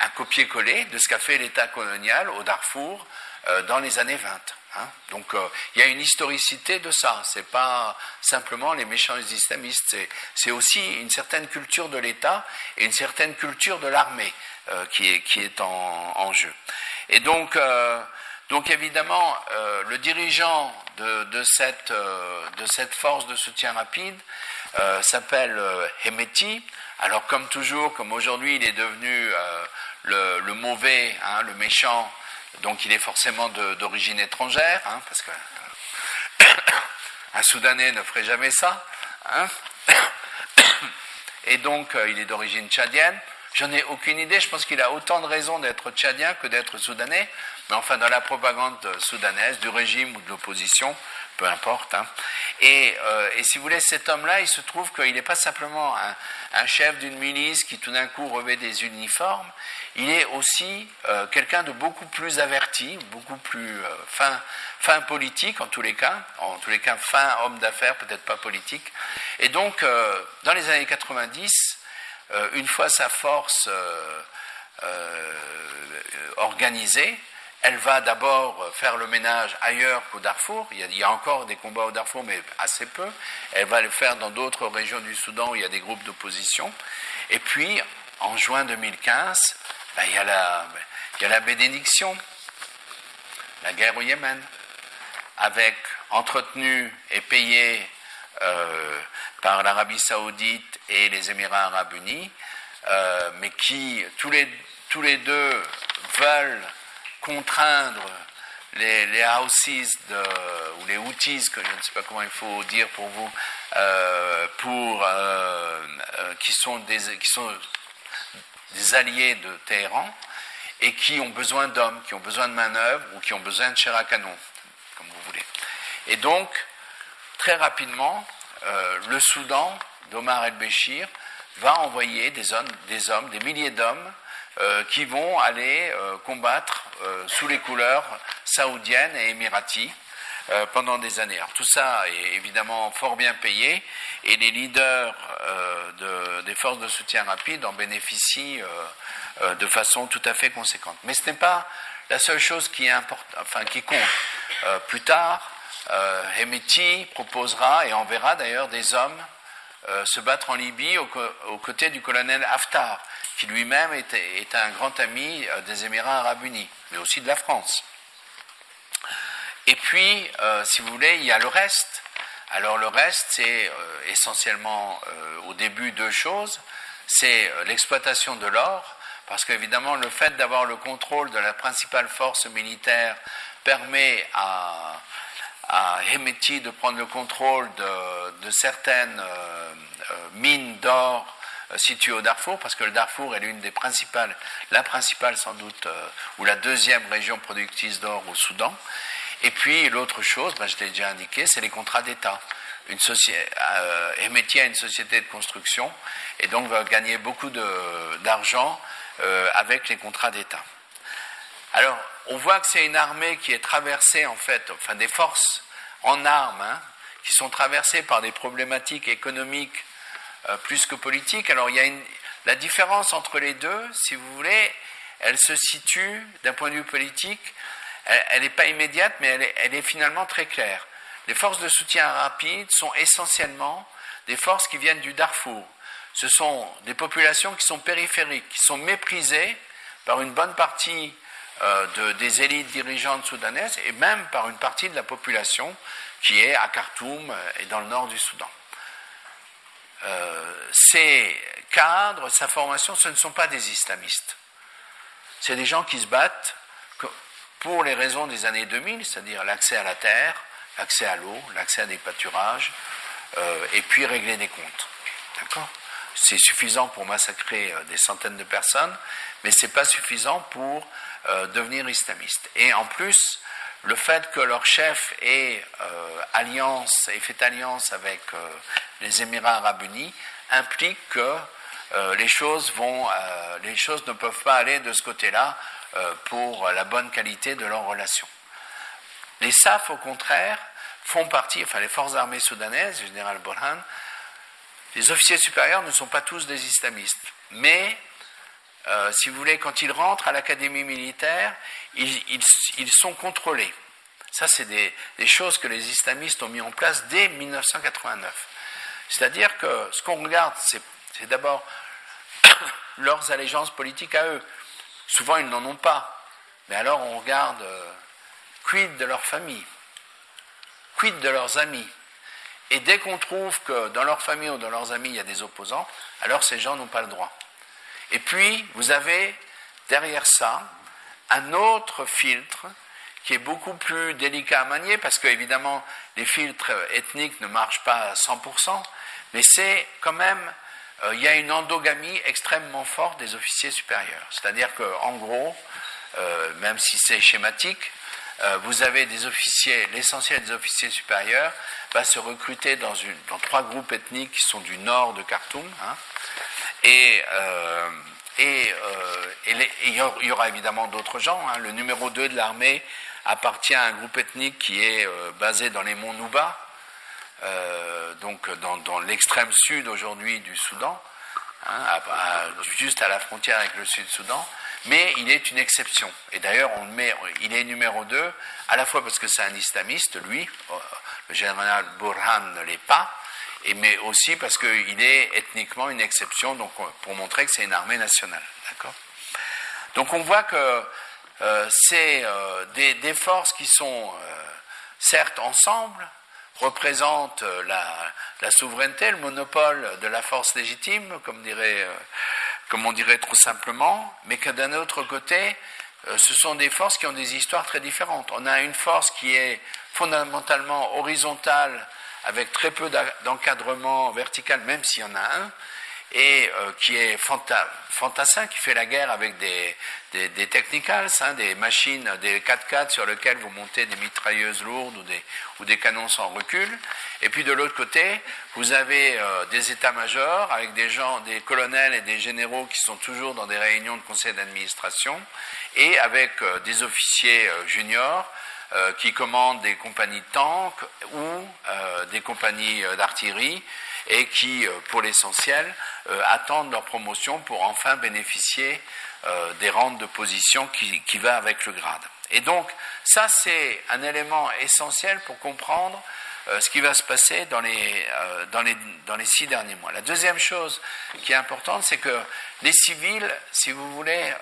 [SPEAKER 3] un copier-coller de ce qu'a fait l'État colonial au Darfour euh, dans les années 20. Hein. Donc euh, il y a une historicité de ça. C'est pas simplement les méchants islamistes. C'est aussi une certaine culture de l'État et une certaine culture de l'armée euh, qui, est, en, jeu. Et donc, évidemment, le dirigeant de cette force de soutien rapide s'appelle Hemeti. Alors comme toujours, comme aujourd'hui il est devenu le, mauvais, hein, le méchant donc il est forcément d'origine étrangère, hein, parce que un Soudanais ne ferait jamais ça. Hein. Et donc euh, il est d'origine tchadienne. J'en ai aucune idée. Je pense qu'il a autant de raisons d'être tchadien que d'être soudanais. Mais enfin, dans la propagande soudanaise, du régime ou de l'opposition, peu importe. Hein. Euh, et, si vous voulez, cet homme-là, il se trouve qu'il n'est pas simplement un, chef d'une milice qui tout d'un coup revêt des uniformes, il est aussi euh, quelqu'un de beaucoup plus averti, beaucoup plus euh, fin, fin politique en tous les cas, en tous les cas fin homme d'affaires, peut-être pas politique. Et donc, dans les années 90, une fois sa force organisée, elle va d'abord faire le ménage ailleurs qu'au Darfour. Il y, a, encore des combats au Darfour, mais assez peu. Elle va le faire dans d'autres régions du Soudan où il y a des groupes d'opposition. Et puis, en juin 2015, ben, il, y a la, bénédiction, la guerre au Yémen, avec entretenu et payé euh, par l'Arabie saoudite et les Émirats arabes unis, euh, mais qui tous les deux veulent contraindre les, les houses ou les outils, que je ne sais pas comment il faut dire pour vous, euh, pour, euh, euh, qui, sont des, alliés de Téhéran et qui ont besoin d'hommes, qui ont besoin de manœuvres ou qui ont besoin de chair à canon, comme vous voulez. Et donc, très rapidement, le Soudan d'Omar el-Béchir va envoyer des, hommes, des milliers d'hommes qui vont aller combattre euh, sous les couleurs saoudiennes et émiraties euh, pendant des années. Alors tout ça est évidemment fort bien payé et les leaders euh, des forces de soutien rapide en bénéficient de façon tout à fait conséquente. Mais ce n'est pas la seule chose qui, est enfin, qui compte. plus tard, Hemeti proposera et enverra d'ailleurs des hommes se battre en Libye aux, côtés du colonel Haftar, qui lui-même est, un grand ami des Émirats arabes unis, mais aussi de la France. Et puis, si vous voulez, il y a le reste. Alors le reste, c'est essentiellement au début deux choses. C'est l'exploitation de l'or, parce qu'évidemment, le fait d'avoir le contrôle de la principale force militaire permet à, à Hemeti de prendre le contrôle de, certaines euh, euh, mines d'or euh, situées au Darfour, parce que le Darfour est l'une des principales, la principale sans doute, ou la deuxième région productrice d'or au Soudan. Et puis l'autre chose, ben, je l'ai déjà indiqué, c'est les contrats d'État. Une Hemeti a une société de construction et donc va gagner beaucoup d'argent avec les contrats d'État. Alors, on voit que c'est une armée qui est traversée, en fait, enfin des forces en armes, hein, qui sont traversées par des problématiques économiques euh, plus que politiques. Alors, il y a la différence entre les deux, si vous voulez, elle se situe d'un point de vue politique, elle n'est pas immédiate, mais elle est, finalement très claire. Les forces de soutien rapide sont essentiellement des forces qui viennent du Darfour, ce sont des populations qui sont périphériques, qui sont méprisées par une bonne partie euh, des élites dirigeantes soudanaises et même par une partie de la population qui est à Khartoum et dans le nord du Soudan. Euh, ces cadres, sa formation, ce ne sont pas des islamistes. C'est des gens qui se battent pour les raisons des années 2000, c'est-à-dire l'accès à la terre, l'accès à l'eau, l'accès à des pâturages, euh, et puis régler des comptes. D'accord? C'est suffisant pour massacrer euh, des centaines de personnes, mais ce n'est pas suffisant pour euh, devenir islamiste. Et en plus, le fait que leur chef ait euh, alliance ait fait alliance avec les Émirats arabes unis implique que les choses vont, les choses ne peuvent pas aller de ce côté-là pour la bonne qualité de leurs relations. Les SAF, au contraire, font partie, enfin les forces armées soudanaises, général Borhan, les officiers supérieurs ne sont pas tous des islamistes, mais euh, si vous voulez, quand ils rentrent à l'académie militaire, ils, sont contrôlés. Ça, c'est des, choses que les islamistes ont mis en place dès 1989. C'est-à-dire que ce qu'on regarde, c'est d'abord leurs allégeances politiques à eux. Souvent, ils n'en ont pas. Mais alors, on regarde euh, quid de leur famille, quid de leurs amis, et dès qu'on trouve que dans leur famille ou dans leurs amis, il y a des opposants, alors ces gens n'ont pas le droit. Et puis, vous avez derrière ça un autre filtre qui est beaucoup plus délicat à manier, parce qu'évidemment, les filtres ethniques ne marchent pas à 100%, mais c'est quand même, euh, il y a une endogamie extrêmement forte des officiers supérieurs. C'est-à-dire qu'en gros, euh, même si c'est schématique, euh, vous avez des officiers, l'essentiel des officiers supérieurs va se recruter dans, trois groupes ethniques qui sont du nord de Khartoum. Hein, et, euh, euh, il y aura évidemment d'autres gens. Hein. Le numéro 2 de l'armée appartient à un groupe ethnique qui est basé dans les monts Nouba, donc dans, l'extrême sud aujourd'hui du Soudan, hein, juste à la frontière avec le Sud-Soudan mais il est une exception. Et d'ailleurs, il est numéro 2, à la fois parce que c'est un islamiste, lui, euh, le général Burhan ne l'est pas, mais aussi parce qu'il est ethniquement une exception, donc pour montrer que c'est une armée nationale. D'accord? Donc on voit que euh, c'est euh, des, forces qui sont certes ensemble, représentent la, souveraineté, le monopole de la force légitime, comme dirait comme on dirait trop simplement, mais que d'un autre côté, euh, ce sont des forces qui ont des histoires très différentes. On a une force qui est fondamentalement horizontale, avec très peu d'encadrement vertical, même s'il y en a un, et euh, qui est fantassin, qui fait la guerre avec des, des, des technicals, hein, des machines, des 4x4 sur lesquelles vous montez des mitrailleuses lourdes ou des, ou des canons sans recul. Et puis de l'autre côté, vous avez euh, des états-majors avec des gens, des colonels et des généraux qui sont toujours dans des réunions de conseil d'administration, et avec euh, des officiers juniors qui commandent des compagnies de tanks ou des compagnies d'artillerie et qui, pour l'essentiel, euh, attendent leur promotion pour enfin bénéficier euh, des rentes de position qui, qui va avec le grade. Et donc, ça, c'est un élément essentiel pour comprendre ce qui va se passer dans les, dans, les, dans les six derniers mois. La deuxième chose qui est importante, c'est que les civils, si vous voulez,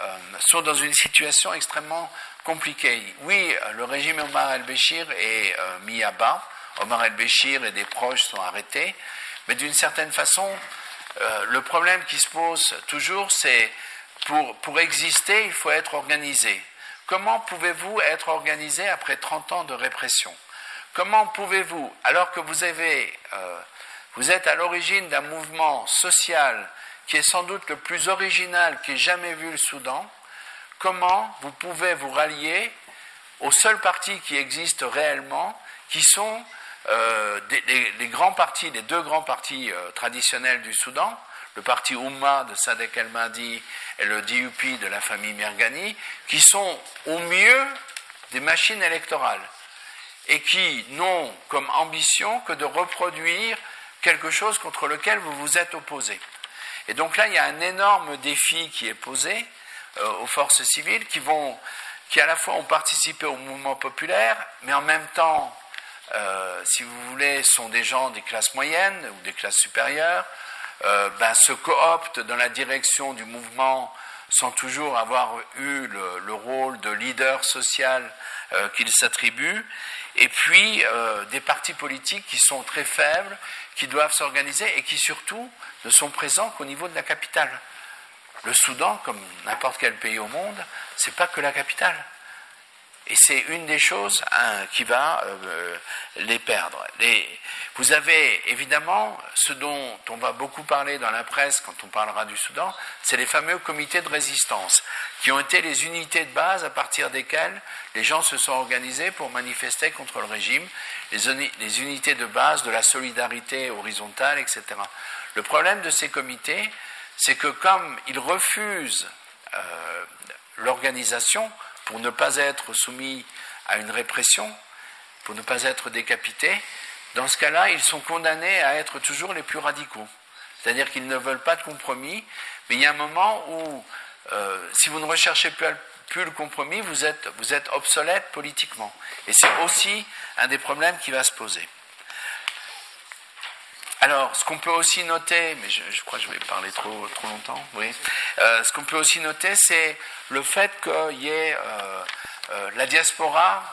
[SPEAKER 3] sont dans une situation extrêmement compliquée. Oui, le régime Omar el-Béchir est mis à bas. Omar el-Béchir et des proches sont arrêtés. Mais d'une certaine façon, le problème qui se pose toujours, c'est pour, pour exister, il faut être organisé. Comment pouvez-vous être organisé après 30 ans de répression? Comment pouvez-vous, alors que vous, avez, euh, vous êtes à l'origine d'un mouvement social qui est sans doute le plus original qu'ait jamais vu le Soudan, comment vous pouvez vous rallier aux seuls partis qui existent réellement, qui sont euh, les, grands partis, les deux grands partis euh, traditionnels du Soudan, le parti Oumma de Sadek El-Mahdi et le DUP de la famille Mergani, qui sont au mieux des machines électorales et qui n'ont comme ambition que de reproduire quelque chose contre lequel vous vous êtes opposé. Et donc là, il y a un énorme défi qui est posé euh, aux forces civiles qui vont, qui à la fois ont participé au mouvement populaire, mais en même temps, euh, si vous voulez, sont des gens des classes moyennes ou des classes supérieures, euh, ben, se cooptent dans la direction du mouvement sans toujours avoir eu le, rôle de leader social qu'ils s'attribuent, et puis des partis politiques qui sont très faibles, qui doivent s'organiser et qui surtout ne sont présents qu'au niveau de la capitale. Le Soudan, comme n'importe quel pays au monde, c'est pas que la capitale. Et c'est une des choses hein, qui va euh, les perdre. vous avez évidemment ce dont on va beaucoup parler dans la presse quand on parlera du Soudan, c'est les fameux comités de résistance, qui ont été les unités de base à partir desquelles les gens se sont organisés pour manifester contre le régime, les, unités de base de la solidarité horizontale, etc. Le problème de ces comités, c'est que comme ils refusent euh, l'organisation, pour ne pas être soumis à une répression, pour ne pas être décapités, dans ce cas-là, ils sont condamnés à être toujours les plus radicaux. C'est-à-dire qu'ils ne veulent pas de compromis, mais il y a un moment où, euh, si vous ne recherchez plus, le compromis, vous êtes obsolète politiquement. Et c'est aussi un des problèmes qui va se poser. Alors, ce qu'on peut aussi noter, mais je, crois que je vais parler trop, trop longtemps, oui. Euh, ce qu'on peut aussi noter, c'est le fait qu'il y ait euh, euh, la diaspora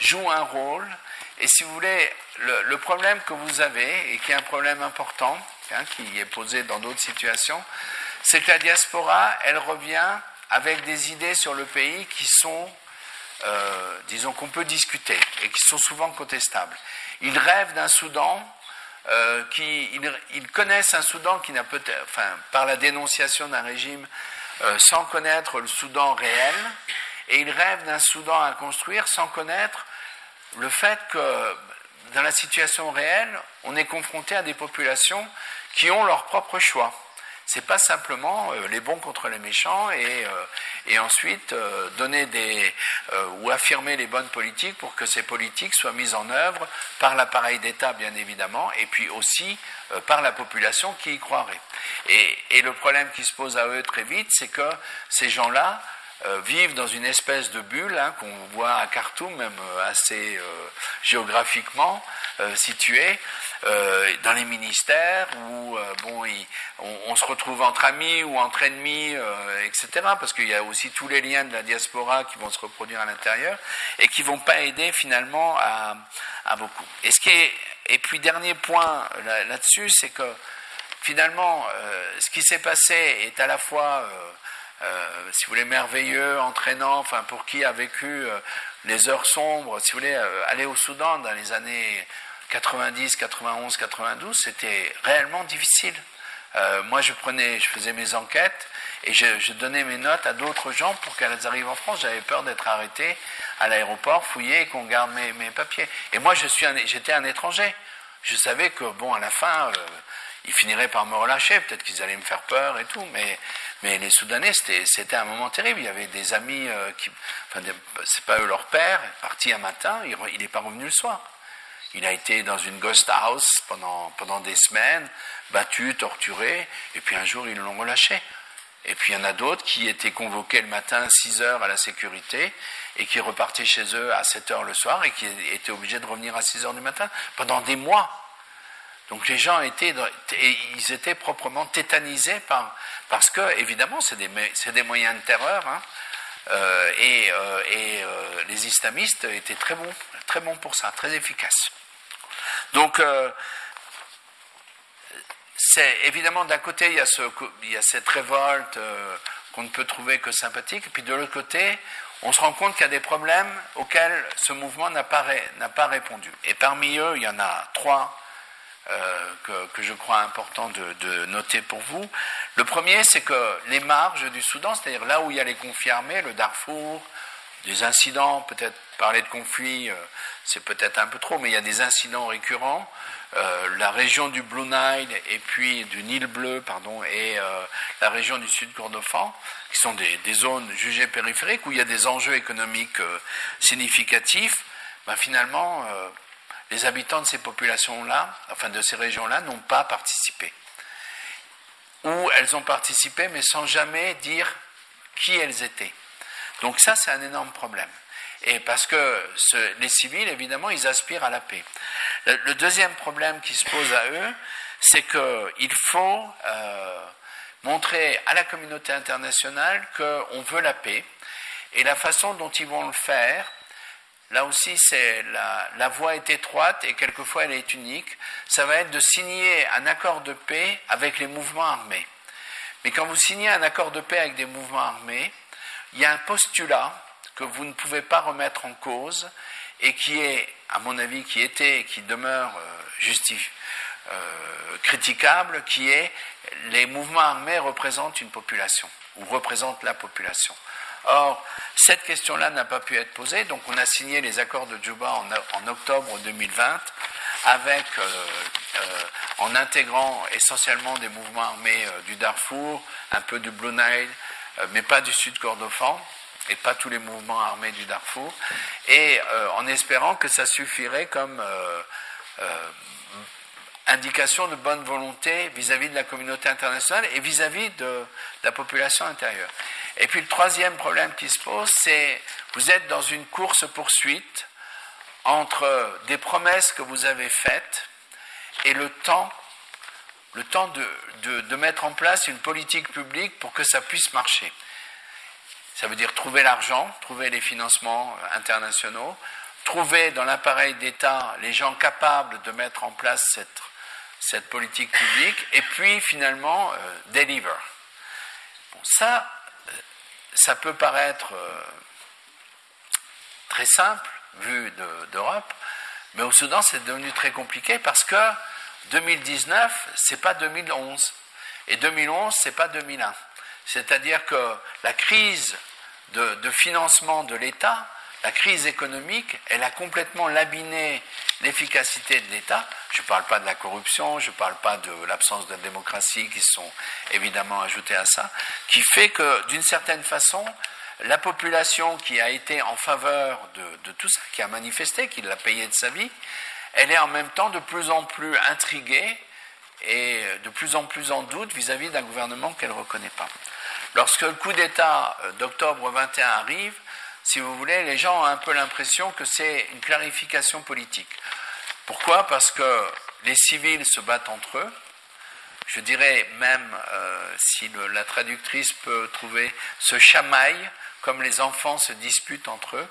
[SPEAKER 3] joue un rôle. Et si vous voulez, le, problème que vous avez, et qui est un problème important, hein, qui est posé dans d'autres situations, c'est que la diaspora, elle revient avec des idées sur le pays qui sont, disons, qu'on peut discuter et qui sont souvent contestables. Ils rêvent d'un Soudan euh, qui ils, connaissent un Soudan qui n'a peut-être, enfin, par la dénonciation d'un régime, euh, sans connaître le Soudan réel, et ils rêvent d'un Soudan à construire sans connaître le fait que dans la situation réelle, on est confronté à des populations qui ont leur propre choix c'est pas simplement euh, les bons contre les méchants et, euh, ensuite euh, donner des ou affirmer les bonnes politiques pour que ces politiques soient mises en œuvre par l'appareil d'État bien évidemment et puis aussi par la population qui y croirait. Et, le problème qui se pose à eux très vite, c'est que ces gens-là vivent dans une espèce de bulle hein, qu'on voit à Khartoum, même assez géographiquement située, euh, dans les ministères où euh, bon, on, se retrouve entre amis ou entre ennemis, euh, etc. Parce qu'il y a aussi tous les liens de la diaspora qui vont se reproduire à l'intérieur et qui vont pas aider finalement à, beaucoup. Et puis dernier point là-dessus, c'est que finalement, ce qui s'est passé est à la fois euh, si vous voulez, merveilleux, entraînant, enfin, pour qui a vécu les heures sombres, si vous voulez, aller au Soudan dans les années 90, 91, 92, c'était réellement difficile. Euh, moi, je prenais, je faisais mes enquêtes et je, donnais mes notes à d'autres gens pour qu'elles arrivent en France. J'avais peur d'être arrêté à l'aéroport, fouillé qu'on garde mes, papiers. Et moi, je suis, j'étais un étranger. Je savais que bon, à la fin, euh, ils finiraient par me relâcher. Peut-être qu'ils allaient me faire peur et tout, mais les Soudanais, c'était un moment terrible. Il y avait des amis euh, qui, enfin, c'est pas eux leur père, parti un matin, il n'est pas revenu le soir. Il a été dans une ghost house pendant, pendant des semaines, battu, torturé, et puis un jour ils l'ont relâché. Et puis il y en a d'autres qui étaient convoqués le matin à 6 heures à la sécurité et qui repartaient chez eux à 7 heures le soir et qui étaient obligés de revenir à 6 heures du matin pendant des mois. Donc les gens étaient, proprement tétanisés par, parce que, évidemment, c'est des, des, moyens de terreur, hein, euh, et, euh, euh, les islamistes étaient très bons, très pour ça, très efficaces. Donc, c'est évidemment d'un côté il y, a cette révolte qu'on ne peut trouver que sympathique, puis de l'autre côté, on se rend compte qu'il y a des problèmes auxquels ce mouvement n'a pas répondu. Et parmi eux, il y en a trois euh, que, je crois important de, noter pour vous. Le premier, c'est que les marges du Soudan, c'est-à-dire là où il y a les conflits armés, le Darfour, des incidents, peut-être parler de conflits, euh, c'est peut-être un peu trop, mais il y a des incidents récurrents. Euh, la région du Blue Nile et puis du Nil Bleu, pardon, et la région du Sud Kordofan, qui sont des, zones jugées périphériques où il y a des enjeux économiques significatifs, ben finalement, les habitants de ces populations-là, enfin de ces régions-là, n'ont pas participé. Ou elles ont participé, mais sans jamais dire qui elles étaient. Donc ça, c'est un énorme problème. Et parce que les civils, évidemment, ils aspirent à la paix. Le, le deuxième problème qui se pose à eux, c'est qu'il faut euh, montrer à la communauté internationale qu'on veut la paix. Et la façon dont ils vont le faire, Là aussi, la, voie est étroite et quelquefois elle est unique. Ça va être de signer un accord de paix avec les mouvements armés. Mais quand vous signez un accord de paix avec des mouvements armés, il y a un postulat que vous ne pouvez pas remettre en cause et qui est, à mon avis, qui était et qui demeure euh, euh, critiquable, qui est les mouvements armés représentent une population ou représentent la population. Or, cette question-là n'a pas pu être posée, donc on a signé les accords de Juba en, octobre 2020 avec, euh, euh, en intégrant essentiellement des mouvements armés euh, du Darfour, un peu du Blue Nile, mais pas du Sud Kordofan, et pas tous les mouvements armés du Darfour, et en espérant que ça suffirait comme indication de bonne volonté vis-à-vis de la communauté internationale et vis-à-vis de, la population intérieure. Et puis le troisième problème qui se pose, c'est vous êtes dans une course-poursuite entre des promesses que vous avez faites et le temps, le temps de, de mettre en place une politique publique pour que ça puisse marcher. Ça veut dire trouver l'argent, trouver les financements internationaux, trouver dans l'appareil d'État les gens capables de mettre en place cette cette politique publique, et puis finalement, euh, deliver. Ça, euh, ça peut paraître euh, très simple, vu d'Europe, mais au Soudan, c'est devenu très compliqué parce que 2019, c'est pas 2011, et 2011, c'est pas 2001. C'est-à-dire que la crise de financement de l'État la crise économique, elle a complètement laminé l'efficacité de l'État. Je ne parle pas de la corruption, je ne parle pas de l'absence de démocratie qui sont évidemment ajoutées à ça, qui fait que d'une certaine façon, la population qui a été en faveur de, tout ça, qui a manifesté, qui l'a payé de sa vie, elle est en même temps de plus en plus intriguée et de plus en plus en doute vis-à-vis d'un gouvernement qu'elle ne reconnaît pas. Lorsque le coup d'État d'octobre 21 arrive, si vous voulez, les gens ont un peu l'impression que c'est une clarification politique. Pourquoi? Parce que les civils se battent entre eux. Je dirais même, euh, si la traductrice peut trouver, se chamaillent comme les enfants se disputent entre eux,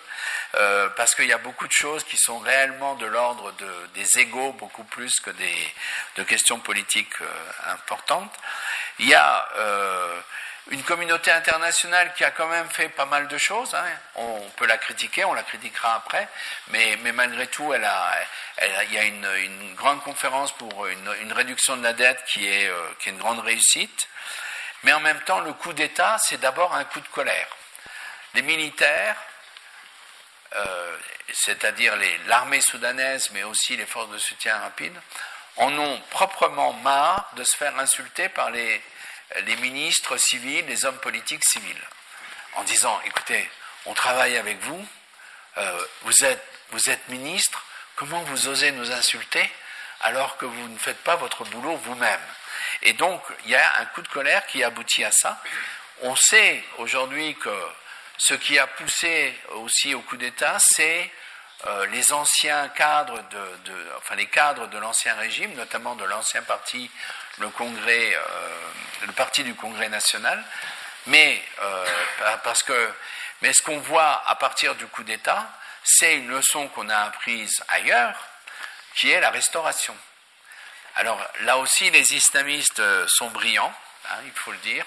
[SPEAKER 3] euh, parce qu'il y a beaucoup de choses qui sont réellement de l'ordre de, des égaux, beaucoup plus que des, de questions politiques euh, importantes. Il y a une communauté internationale qui a quand même fait pas mal de choses. Hein. On peut la critiquer, on la critiquera après, mais, malgré tout, il y a une, grande conférence pour une, réduction de la dette qui est, euh, qui est une grande réussite. Mais en même temps, le coup d'État, c'est d'abord un coup de colère. Les militaires, euh, c'est-à-dire l'armée soudanaise, mais aussi les forces de soutien rapide, en ont proprement marre de se faire insulter par les, les ministres civils, les hommes politiques civils, en disant, écoutez, on travaille avec vous, euh, vous, êtes, vous ministre, comment vous osez nous insulter alors que vous ne faites pas votre boulot vous-même? Et donc, il y a un coup de colère qui aboutit à ça. on sait aujourd'hui que ce qui a poussé aussi au coup d'État, c'est euh, les anciens cadres de, enfin les cadres de l'ancien régime, notamment de l'ancien parti, le Congrès, euh, le parti du Congrès national, mais euh, parce que, mais ce qu'on voit à partir du coup d'État, c'est une leçon qu'on a apprise ailleurs, qui est la restauration. Alors là aussi, les islamistes sont brillants, hein, il faut le dire.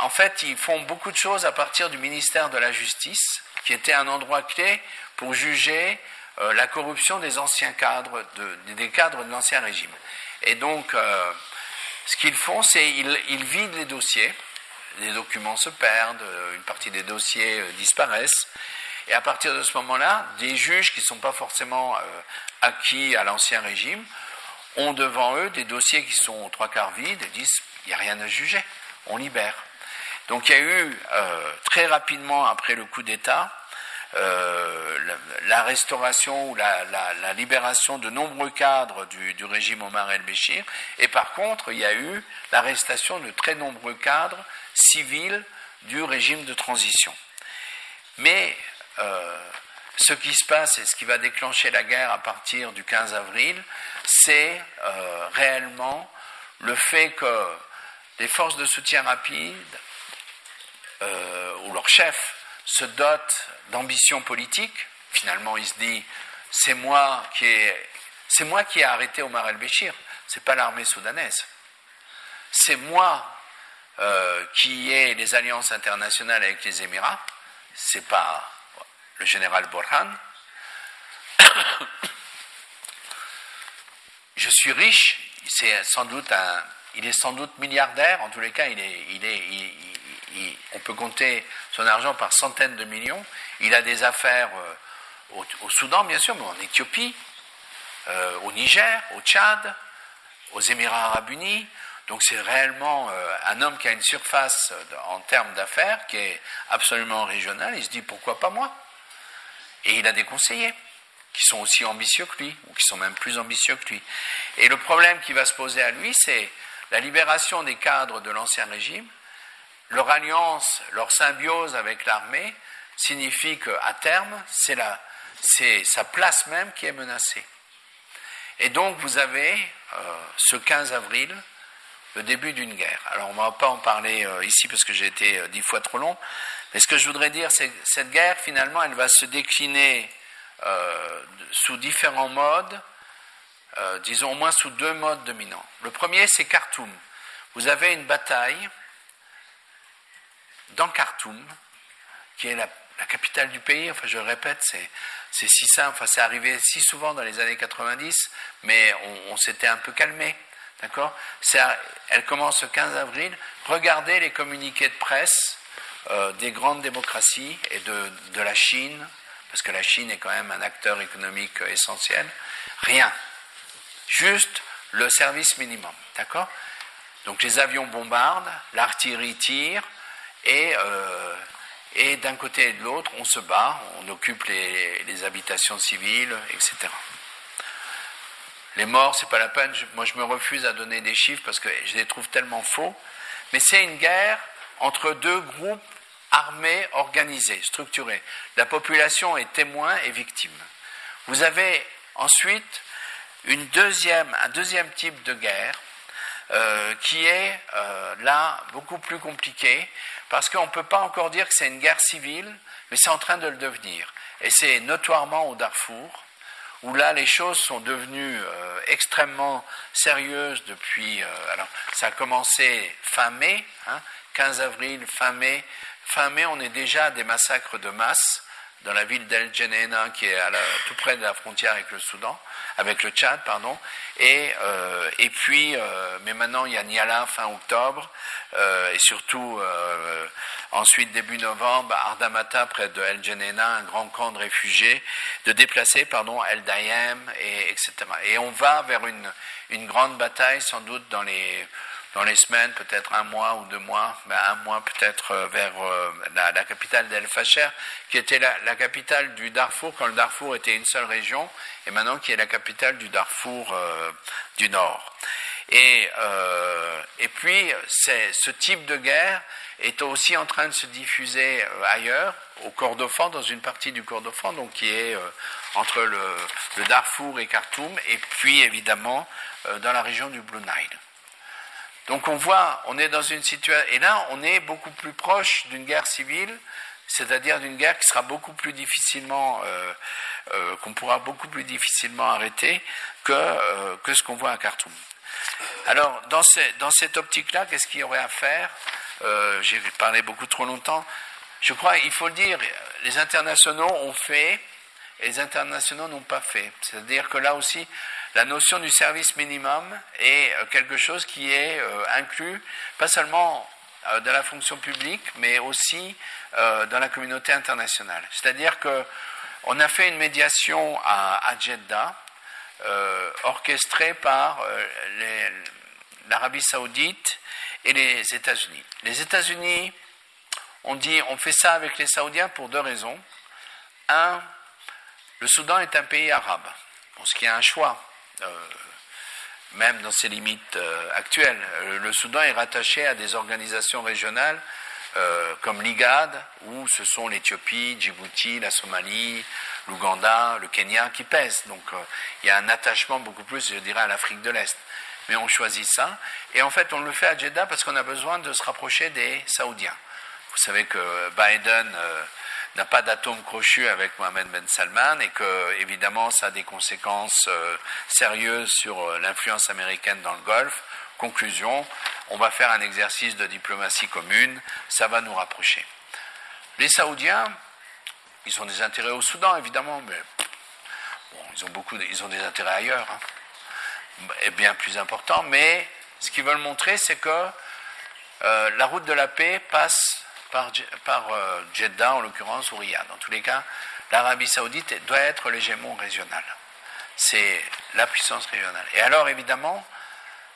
[SPEAKER 3] en fait, ils font beaucoup de choses à partir du ministère de la Justice, qui était un endroit clé pour juger euh, la corruption des anciens cadres, des cadres de l'ancien régime. Et donc, euh, ce qu'ils font, c'est qu'ils vident les dossiers, les documents se perdent, euh, une partie des dossiers disparaissent, et à partir de ce moment-là, des juges qui ne sont pas forcément acquis à l'ancien régime ont devant eux des dossiers qui sont trois quarts vides et disent il n'y a rien à juger, on libère. Donc il y a eu très rapidement après le coup d'État euh, la, restauration ou la, libération de nombreux cadres du, régime Omar el-Béchir, et par contre, il y a eu l'arrestation de très nombreux cadres civils du régime de transition. Mais euh, ce qui se passe et ce qui va déclencher la guerre à partir du 15 avril, c'est euh, réellement le fait que les forces de soutien rapide, ou leurs chefs, se dote d'ambition politique. Finalement, il se dit c'est moi qui ai, arrêté Omar el-Béchir, c'est pas l'armée soudanaise. C'est moi euh, qui ai les alliances internationales avec les Émirats, c'est pas le général Borhan. Je suis riche, c'est sans il est sans doute milliardaire, en tous les cas, il est, il est, on peut compter son argent par centaines de millions. Il a des affaires euh, au, Soudan, bien sûr, mais en Éthiopie, euh, au Niger, au Tchad, aux Émirats arabes unis. Donc c'est réellement euh, un homme qui a une surface en termes d'affaires qui est absolument régionale. Il se dit pourquoi pas moi? Et il a des conseillers qui sont aussi ambitieux que lui, ou qui sont même plus ambitieux que lui. Et le problème qui va se poser à lui, c'est la libération des cadres de l'ancien régime leur alliance, leur symbiose avec l'armée signifie qu'à terme, c'est, sa place même qui est menacée. Et donc vous avez euh, ce 15 avril le début d'une guerre. Alors on ne va pas en parler euh, ici parce que j'ai été euh, dix fois trop long, mais ce que je voudrais dire, c'est que cette guerre, finalement, elle va se décliner sous différents modes, disons au moins sous deux modes dominants. Le premier, c'est Khartoum. Vous avez une bataille dans Khartoum, qui est la, capitale du pays, enfin je répète, c'est, si simple, enfin c'est arrivé si souvent dans les années 90, mais on, s'était un peu calmé. D'accord? Elle commence le 15 avril. Regardez les communiqués de presse euh, des grandes démocraties et de, de, la Chine, parce que la Chine est quand même un acteur économique essentiel. Rien. Juste le service minimum. D'accord? Donc les avions bombardent, l'artillerie tire, et, euh, et d'un côté et de l'autre, on se bat, on occupe les, habitations civiles, etc. Les morts, c'est pas la peine. moi, je me refuse à donner des chiffres parce que je les trouve tellement faux. Mais c'est une guerre entre deux groupes armés, organisés, structurés. La population est témoin et victime. Vous avez ensuite un deuxième type de guerre euh, qui est euh, là beaucoup plus compliqué parce qu'on ne peut pas encore dire que c'est une guerre civile, mais c'est en train de le devenir. Et c'est notoirement au Darfour, où là les choses sont devenues euh, extrêmement sérieuses depuis. Euh, alors, ça a commencé fin mai, 15 hein, avril, fin mai. Fin mai, on est déjà à des massacres de masse dans la ville d'El Jeneina, qui est tout près de la frontière avec le Soudan, avec le Tchad, pardon. Et, euh, et puis, euh, mais maintenant il y a Niala fin octobre, euh, et surtout ensuite début novembre, Ardamata près de El Jeneina, un grand camp de réfugiés, de déplacés, pardon, El Dayem, et etc. Et on va vers une, une grande bataille sans doute dans les dans les semaines, peut-être un mois ou deux mois, ben un mois peut-être euh, vers euh, la, capitale d'El Facher, qui était la, capitale du Darfour quand le Darfour était une seule région, et maintenant qui est la capitale du Darfour euh, du Nord. Et, puis, ce type de guerre est aussi en train de se diffuser ailleurs, au Kordofan, dans une partie du Kordofan, donc qui est entre le, Darfour et Khartoum, et puis évidemment dans la région du Blue Nile. Donc on voit, on est dans une situation, et là on est beaucoup plus proche d'une guerre civile, c'est-à-dire d'une guerre qui sera beaucoup plus difficilement, qu'on pourra beaucoup plus difficilement arrêter que, que ce qu'on voit à Khartoum. Alors, dans, cette optique-là, qu'est-ce qu'il y aurait à faire? Euh, J'ai parlé beaucoup trop longtemps. Je crois, il faut le dire, les internationaux ont fait et les internationaux n'ont pas fait. C'est-à-dire que là aussi, la notion du service minimum est euh, quelque chose qui est euh, inclus, pas seulement dans la fonction publique, mais aussi dans la communauté internationale. C'est-à-dire qu'on a fait une médiation à Jeddah, euh, orchestré par euh, l'Arabie saoudite et les États-Unis. Les États-Unis ont dit on fait ça avec les Saoudiens pour deux raisons. Un, le Soudan est un pays arabe, ce qui est un choix, euh, même dans ses limites actuelles. Le Soudan est rattaché à des organisations régionales comme l'IGAD, où ce sont l'Éthiopie, Djibouti, la Somalie, l'Ouganda, le Kenya qui pèsent. Donc euh, il y a un attachement beaucoup plus, je dirais, à l'Afrique de l'Est. Mais on choisit ça. Et en fait, on le fait à Jeddah parce qu'on a besoin de se rapprocher des Saoudiens. Vous savez que Biden euh, n'a pas d'atome crochu avec Mohamed Ben Salman et que, évidemment, ça a des conséquences euh, sérieuses sur l'influence américaine dans le Golfe. Conclusion, on va faire un exercice de diplomatie commune, ça va nous rapprocher. Les Saoudiens, ils ont des intérêts au Soudan, évidemment, mais ils, ont beaucoup, ils ont des intérêts ailleurs, hein, et bien plus importants. Mais ce qu'ils veulent montrer, c'est que euh, la route de la paix passe par, euh, Jeddah, en l'occurrence, ou Riyad. Dans tous les cas, l'Arabie saoudite doit être l'hégémon régional. C'est la puissance régionale. Et alors, évidemment,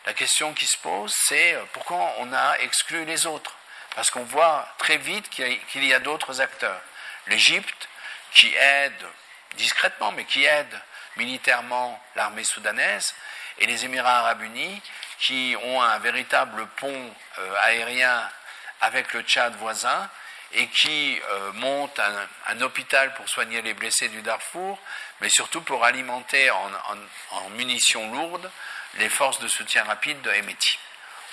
[SPEAKER 3] la question qui se pose, c'est euh, pourquoi on a exclu les autres? Parce qu'on voit très vite qu'il y a d'autres acteurs l'Égypte, qui aide discrètement, mais qui aide militairement l'armée soudanaise, et les Émirats arabes unis, qui ont un véritable pont euh, aérien avec le Tchad voisin, et qui euh, montent un, hôpital pour soigner les blessés du Darfour, mais surtout pour alimenter en, munitions lourdes les forces de soutien rapide de Hemeti.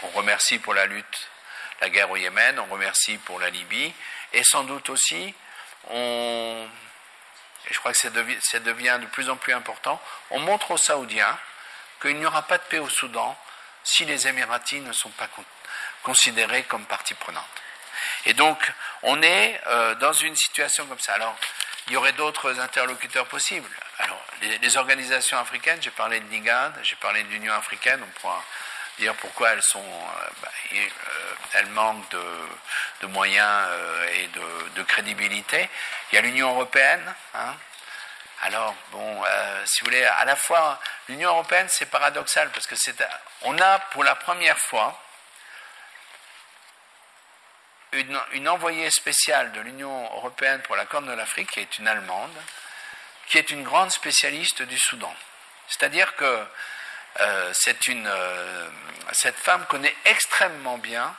[SPEAKER 3] On remercie pour la lutte, la guerre au Yémen, on remercie pour la Libye, et sans doute aussi et je crois que ça devient, de plus en plus important, on montre aux Saoudiens qu'il n'y aura pas de paix au Soudan si les Émiratis ne sont pas considérés comme partie prenante. Et donc, on est euh, dans une situation comme ça. Alors, il y aurait d'autres interlocuteurs possibles. Alors, les, organisations africaines, j'ai parlé de l'IGAD, j'ai parlé de l'Union africaine, on pourra dire pourquoi elles sont, euh, bah, euh, elles manquent de, moyens et de, crédibilité. Il y a l'Union européenne. Hein. Alors bon, si vous voulez, à la fois l'Union européenne, c'est paradoxal parce que c'est, on a pour la première fois une, envoyée spéciale de l'Union européenne pour la Corne de l'Afrique, qui est une Allemande, qui est une grande spécialiste du Soudan. C'est-à-dire que euh, euh, cette femme connaît extrêmement bien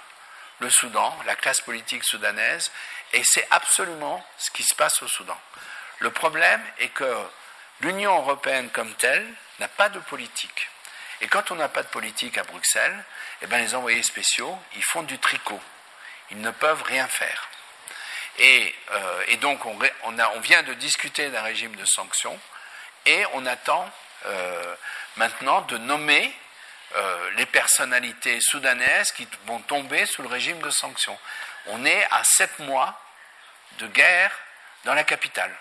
[SPEAKER 3] le Soudan, la classe politique soudanaise, et c'est absolument ce qui se passe au Soudan. Le problème est que l'Union européenne comme telle n'a pas de politique. Et quand on n'a pas de politique à Bruxelles, eh bien les envoyés spéciaux, ils font du tricot. Ils ne peuvent rien faire. Et, euh, donc on, vient de discuter d'un régime de sanctions et on attend euh, maintenant de nommer euh, les personnalités soudanaises qui vont tomber sous le régime de sanctions. On est à sept mois de guerre dans la capitale.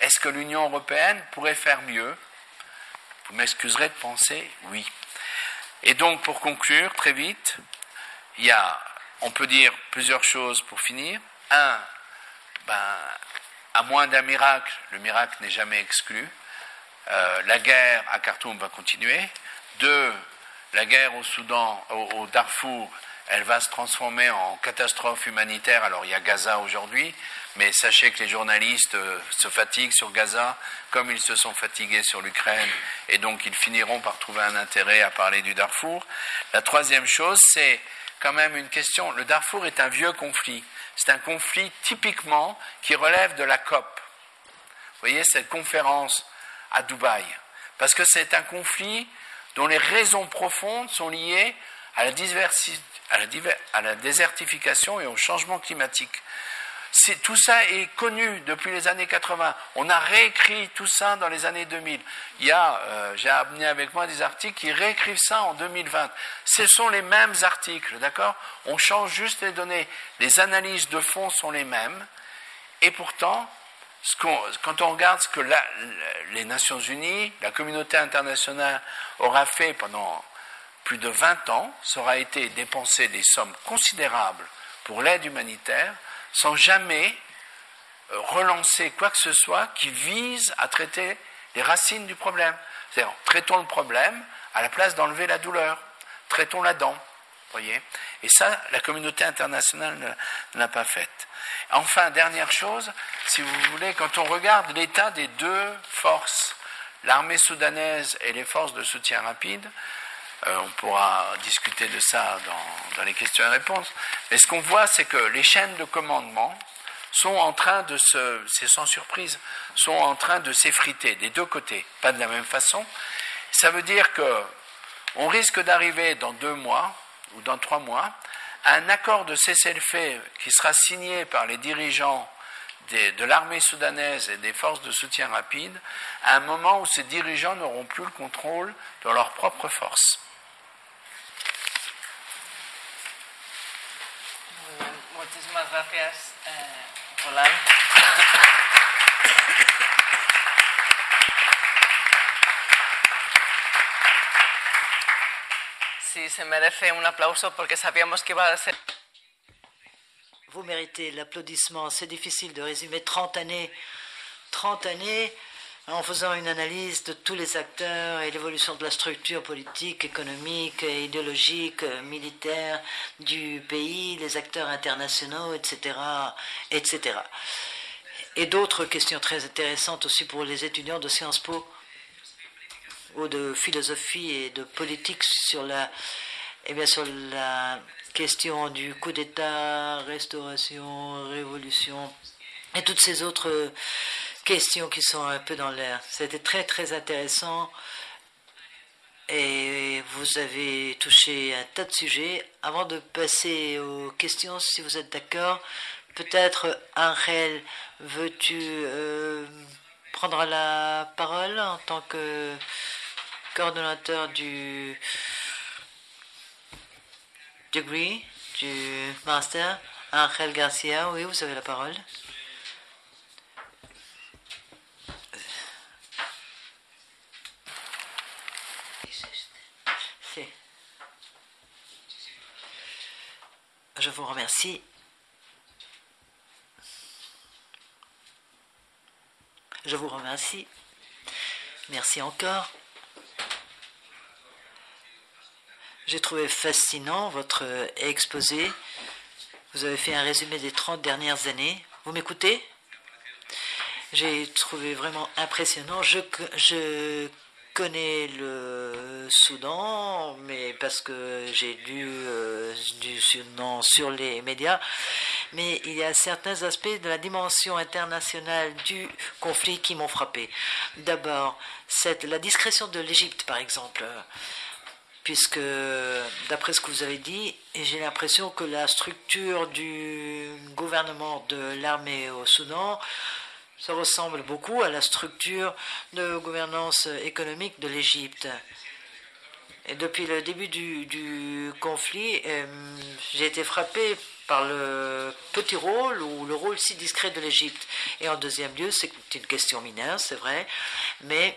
[SPEAKER 3] Est-ce que l'Union européenne pourrait faire mieux? Vous m'excuserez de penser oui. Et donc, pour conclure, très vite, il y a, on peut dire plusieurs choses pour finir. Un, ben, à moins d'un miracle, le miracle n'est jamais exclu, euh, la guerre à Khartoum va continuer. Deux, la guerre au Soudan, au, Darfour, elle va se transformer en catastrophe humanitaire. Alors il y a Gaza aujourd'hui, mais sachez que les journalistes euh, se fatiguent sur Gaza comme ils se sont fatigués sur l'Ukraine, et donc ils finiront par trouver un intérêt à parler du Darfour. La troisième chose, c'est quand même une question. Le Darfour est un vieux conflit. C'est un conflit typiquement qui relève de la COP. Vous voyez cette conférence à Dubaï. Parce que c'est un conflit dont les raisons profondes sont liées à la, à la, désertification et au changement climatique. Tout ça est connu depuis les années 80. On a réécrit tout ça dans les années 2000. Il y a, euh, j'ai amené avec moi des articles qui réécrivent ça en 2020. Ce sont les mêmes articles, d'accord? On change juste les données. Les analyses de fond sont les mêmes. Et pourtant, quand on regarde ce que les Nations Unies, la communauté internationale aura fait pendant plus de 20 ans, ça aura été dépenser des sommes considérables pour l'aide humanitaire sans jamais euh, relancer quoi que ce soit qui vise à traiter les racines du problème. C'est-à-dire, traitons le problème à la place d'enlever la douleur. Traitons la dent. Voyez Et ça, la communauté internationale ne l'a pas fait. Enfin, dernière chose, si vous voulez, quand on regarde l'état des deux forces, l'armée soudanaise et les forces de soutien rapide, euh, on pourra discuter de ça dans, les questions et réponses, mais ce qu'on voit, c'est que les chaînes de commandement sont en train de se, c'est sans surprise, sont en train de s'effriter des deux côtés, pas de la même façon. Ça veut dire que on risque d'arriver dans deux mois ou dans trois mois un accord de cessez-le-feu qui sera signé par les dirigeants de l'armée soudanaise et des forces de soutien rapide, à un moment où ces dirigeants n'auront plus le contrôle de leurs propres forces.
[SPEAKER 4] Si se merece un aplauso porque sabíamos que iba a ser.
[SPEAKER 5] Vous méritez l'applaudissement. C'est difficile de résumer 30 années, 30 années en faisant une analyse de tous les acteurs et l'évolution de la structure politique, économique, idéologique, militaire du pays, les acteurs internationaux, etc., etc. Et d'autres questions très intéressantes aussi pour les étudiants de Sciences Po ou de philosophie et de politique sur la, eh bien, sur la question du coup d'État, restauration, révolution et toutes ces autres questions qui sont un peu dans l'air. C'était très très intéressant et vous avez touché un tas de sujets. Avant de passer aux questions, si vous êtes d'accord, peut-être Angel, veux-tu euh, prendre la parole en tant que coordonnateur du degree, du master, Angel Garcia. Oui, vous avez la parole. Je vous remercie. Je vous remercie. Merci encore. J'ai trouvé fascinant votre exposé. Vous avez fait un résumé des 30 dernières années. Vous m'écoutez? J'ai trouvé vraiment impressionnant. Je, je connais le Soudan, mais parce que j'ai lu euh, du Soudan sur les médias. Mais il y a certains aspects de la dimension internationale du conflit qui m'ont frappé. D'abord, la discrétion de l'Égypte, par exemple puisque d'après ce que vous avez dit, j'ai l'impression que la structure du gouvernement de l'armée au Soudan se ressemble beaucoup à la structure de gouvernance économique de l'Égypte. Depuis le début du, conflit, euh, j'ai été frappé par le petit rôle ou le rôle si discret de l'Égypte. Et en deuxième lieu, c'est une question mineure, c'est vrai, mais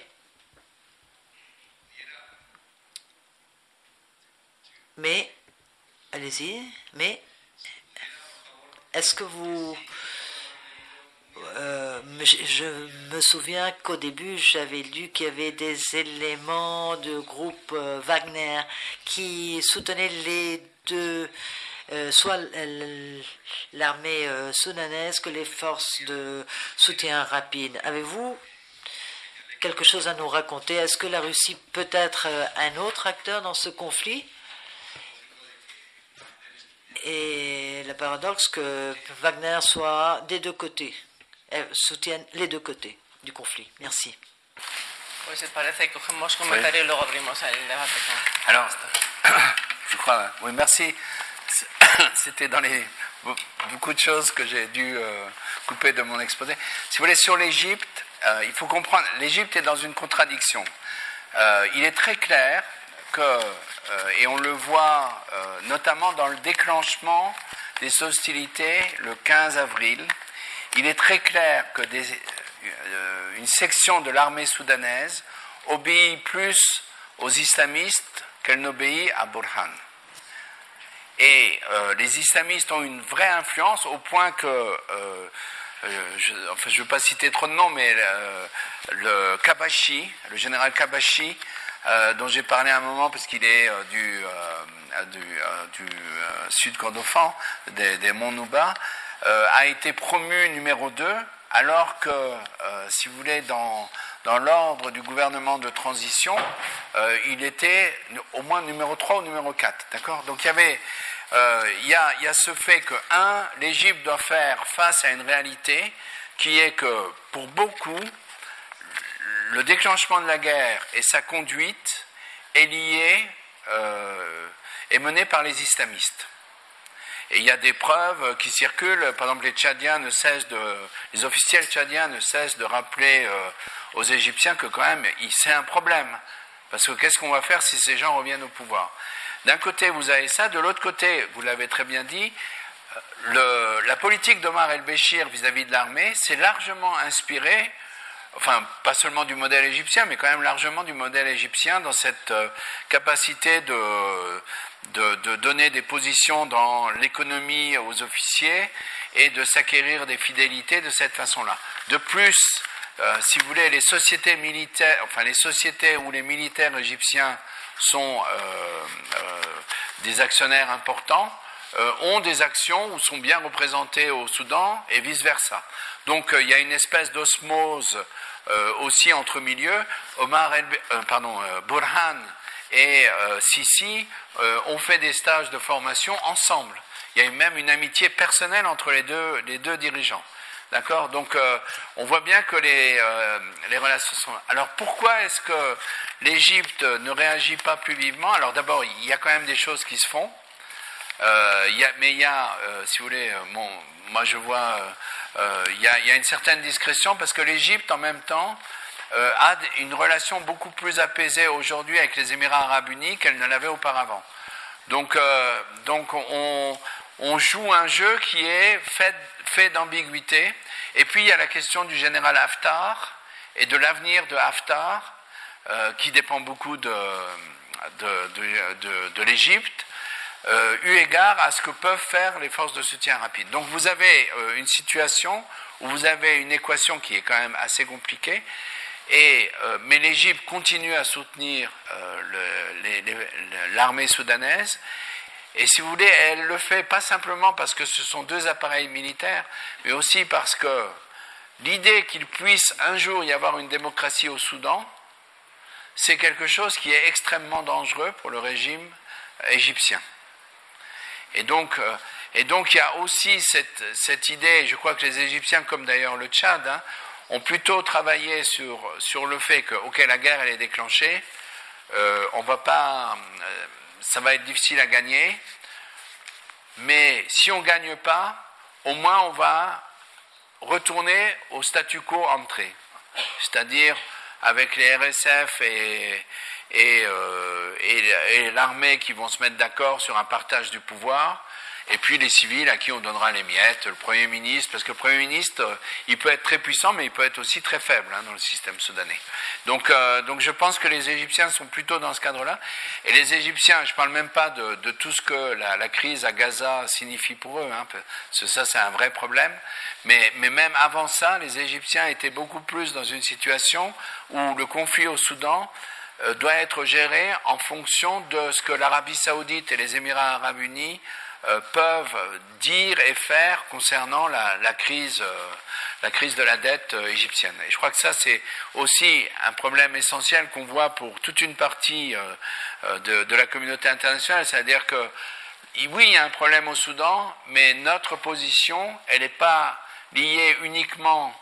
[SPEAKER 5] Mais, allez-y, mais est-ce que vous... Euh, je me souviens qu'au début, j'avais lu qu'il y avait des éléments de groupe euh, Wagner qui soutenaient les deux, euh, soit l'armée soudanaise que les forces de soutien rapide. Avez-vous quelque chose à nous raconter? Est-ce que la Russie peut être un autre acteur dans ce conflit? Et le paradoxe que Wagner soit des deux côtés, soutienne les deux côtés du conflit. Merci.
[SPEAKER 3] Alors, je crois, oui, merci. C'était dans les beaucoup de choses que j'ai dû euh, couper de mon exposé. Si vous voulez, sur l'Égypte, euh, il faut comprendre, l'Égypte est dans une contradiction. Euh, il est très clair que euh, et on le voit euh, notamment dans le déclenchement des hostilités le 15 avril, il est très clair que euh, une section de l'armée soudanaise obéit plus aux islamistes qu'elle n'obéit à Burhan. Et les islamistes ont une vraie influence au point que, je, enfin je ne veux pas citer trop de noms, mais le Kabashi, le général Kabashi, euh, dont j'ai parlé un moment parce qu'il est euh, du, euh, du, sud Kordofan, des, des monts Nouba, a été promu numéro 2, alors que, si vous voulez, dans, l'ordre du gouvernement de transition, il était au moins numéro 3 ou numéro 4. D'accord? Donc il y avait. il, y a, il y a ce fait que, un, l'Égypte doit faire face à une réalité qui est que, pour beaucoup, le déclenchement de la guerre et sa conduite est lié, euh, est mené par les islamistes. Et il y a des preuves qui circulent. Par exemple, les Tchadiens ne cessent de, les officiels tchadiens ne cessent de rappeler euh, aux Égyptiens que quand même, c'est un problème. Parce que qu'est-ce qu'on va faire si ces gens reviennent au pouvoir? D'un côté, vous avez ça. De l'autre côté, vous l'avez très bien dit, le, la politique d'Omar el-Béchir vis-à-vis de l'armée s'est largement inspirée enfin pas seulement du modèle égyptien, mais quand même largement du modèle égyptien dans cette euh, capacité de, de, donner des positions dans l'économie aux officiers et de s'acquérir des fidélités de cette façon-là. De plus, euh, si vous voulez, les sociétés militaires, enfin les sociétés où les militaires égyptiens sont euh, des actionnaires importants, ont des actions ou sont bien représentés au Soudan et vice-versa. Donc il y a une espèce d'osmose euh, aussi entre milieux, Omar euh, pardon, euh, Burhan et Sisi ont fait des stages de formation ensemble. Il y a même une amitié personnelle entre les deux, les deux dirigeants. D'accord? Donc, on voit bien que les, les relations sont. Alors, pourquoi est-ce que l'Égypte ne réagit pas plus vivement? Alors, d'abord, il y a quand même des choses qui se font. y a, mais il y a, si vous voulez, bon, moi je vois euh, il y, a une certaine discrétion parce que l'Égypte, en même temps, euh, a une relation beaucoup plus apaisée aujourd'hui avec les Émirats arabes unis qu'elle ne l'avait auparavant. Donc, euh, on, joue un jeu qui est fait, d'ambiguïté. Et puis il y a la question du général Haftar et de l'avenir de Haftar, qui dépend beaucoup de l'Égypte euh, eu égard à ce que peuvent faire les forces de soutien rapide. Donc vous avez euh, une situation où vous avez une équation qui est quand même assez compliquée, et, euh, mais l'Égypte continue à soutenir l'armée soudanaise, et si vous voulez, elle le fait pas simplement parce que ce sont deux appareils militaires, mais aussi parce que l'idée qu'il puisse un jour y avoir une démocratie au Soudan, c'est quelque chose qui est extrêmement dangereux pour le régime égyptien. Et donc, euh, et donc il y a aussi cette, cette, idée, je crois que les Égyptiens, comme d'ailleurs le Tchad, hein, ont plutôt travaillé sur, sur le fait que, ok, la guerre elle est déclenchée, euh, on va pas, euh, ça va être difficile à gagner, mais si on ne gagne pas, au moins on va retourner au statu quo entré, c'est-à-dire avec les RSF et, euh, et, l'armée qui vont se mettre d'accord sur un partage du pouvoir. Et puis les civils à qui on donnera les miettes, le Premier ministre, parce que le Premier ministre, euh, il peut être très puissant, mais il peut être aussi très faible hein, dans le système soudanais. Donc, euh, donc je pense que les Égyptiens sont plutôt dans ce cadre-là. Et les Égyptiens, je ne parle même pas de, tout ce que la, crise à Gaza signifie pour eux, hein, parce que ça c'est un vrai problème, mais, mais même avant ça, les Égyptiens étaient beaucoup plus dans une situation où le conflit au Soudan euh, doit être géré en fonction de ce que l'Arabie saoudite et les Émirats arabes unis peuvent dire et faire concernant la, la crise, euh, la crise de la dette euh, égyptienne. Et je crois que ça, c'est aussi un problème essentiel qu'on voit pour toute une partie de, de, la communauté internationale, c'est-à-dire que oui, il y a un problème au Soudan, mais notre position, elle n'est pas liée uniquement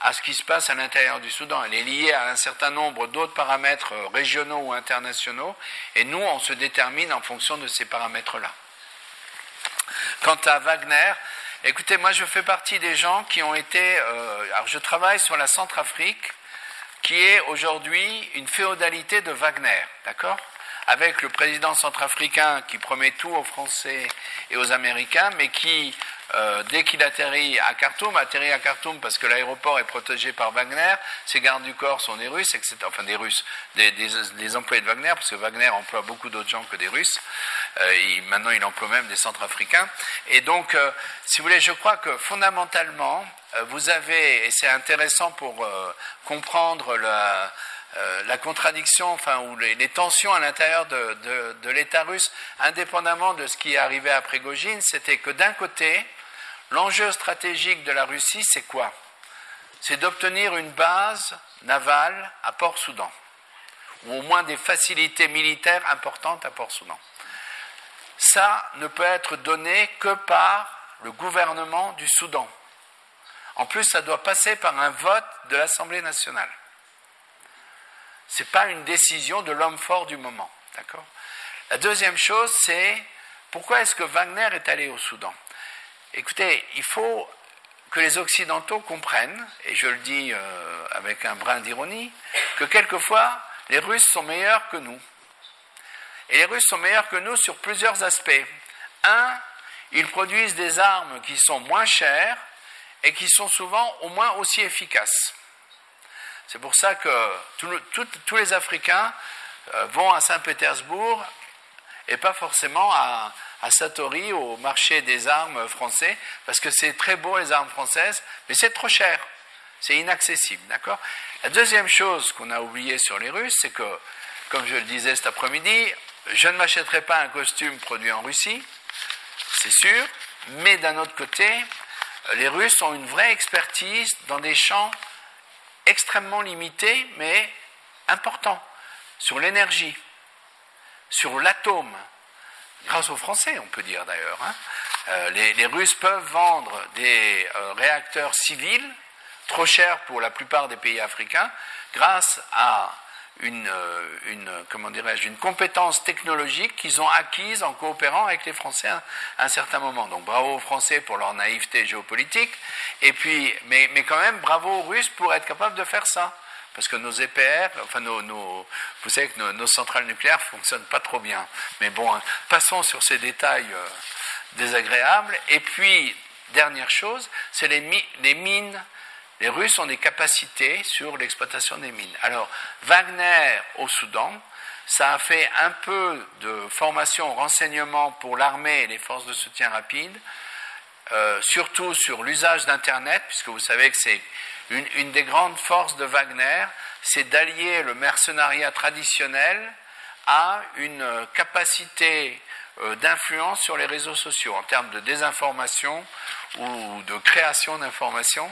[SPEAKER 3] à ce qui se passe à l'intérieur du Soudan. Elle est liée à un certain nombre d'autres paramètres régionaux ou internationaux, et nous, on se détermine en fonction de ces paramètres-là. Quant à Wagner, écoutez, moi je fais partie des gens qui ont été... Euh, alors je travaille sur la Centrafrique, qui est aujourd'hui une féodalité de Wagner, d'accord? Avec le président centrafricain qui promet tout aux Français et aux Américains, mais qui euh, dès qu'il atterrit à Khartoum, atterrit à Khartoum parce que l'aéroport est protégé par Wagner, ses gardes du corps sont des Russes. Enfin des Russes, des, employés de Wagner, parce que Wagner emploie beaucoup d'autres gens que des Russes. Euh, maintenant, il emploie même des Centrafricains. Et donc, euh, si vous voulez, je crois que fondamentalement, vous avez, et c'est intéressant pour comprendre la, contradiction, enfin, ou les, les tensions à l'intérieur de, de, de l'État russe, indépendamment de ce qui est arrivé à Prégogine, c'était que d'un côté, L'enjeu stratégique de la Russie, c'est quoi? C'est d'obtenir une base navale à Port-Soudan, ou au moins des facilités militaires importantes à Port-Soudan. Ça ne peut être donné que par le gouvernement du Soudan. En plus, ça doit passer par un vote de l'Assemblée nationale. Ce n'est pas une décision de l'homme fort du moment. La deuxième chose, c'est pourquoi est-ce que Wagner est allé au Soudan? Écoutez, il faut que les Occidentaux comprennent, et je le dis euh, avec un brin d'ironie, que quelquefois, les Russes sont meilleurs que nous. Et les Russes sont meilleurs que nous sur plusieurs aspects. Un, ils produisent des armes qui sont moins chères et qui sont souvent au moins aussi efficaces. C'est pour ça que tous les Africains euh, vont à Saint-Pétersbourg et pas forcément à, à Satori, au marché des armes français, parce que c'est très beau les armes françaises, mais c'est trop cher. C'est inaccessible, d'accord? La deuxième chose qu'on a oublié sur les Russes, c'est que, comme je le disais cet après-midi, je ne m'achèterai pas un costume produit en Russie, c'est sûr, mais d'un autre côté, les Russes ont une vraie expertise dans des champs extrêmement limités, mais importants, sur l'énergie, sur l'atome, grâce aux Français, on peut dire d'ailleurs. Hein. Euh, les, Russes peuvent vendre des euh, réacteurs civils trop chers pour la plupart des pays africains, grâce à une, euh, une comment une compétence technologique qu'ils ont acquise en coopérant avec les Français à, à, un certain moment. Donc bravo aux Français pour leur naïveté géopolitique, et puis, mais, mais quand même bravo aux Russes pour être capables de faire ça parce que nos EPR, enfin nos, vous savez que nos, centrales nucléaires fonctionnent pas trop bien. Mais bon, passons sur ces détails euh, désagréables. Et puis, dernière chose, c'est les mines. Les Russes ont des capacités sur l'exploitation des mines. Alors, Wagner au Soudan, ça a fait un peu de formation, renseignement pour l'armée et les forces de soutien rapide, euh, surtout sur l'usage d'Internet, puisque vous savez que c'est une, des grandes forces de Wagner, c'est d'allier le mercenariat traditionnel à une capacité euh, d'influence sur les réseaux sociaux en termes de désinformation ou de création d'informations.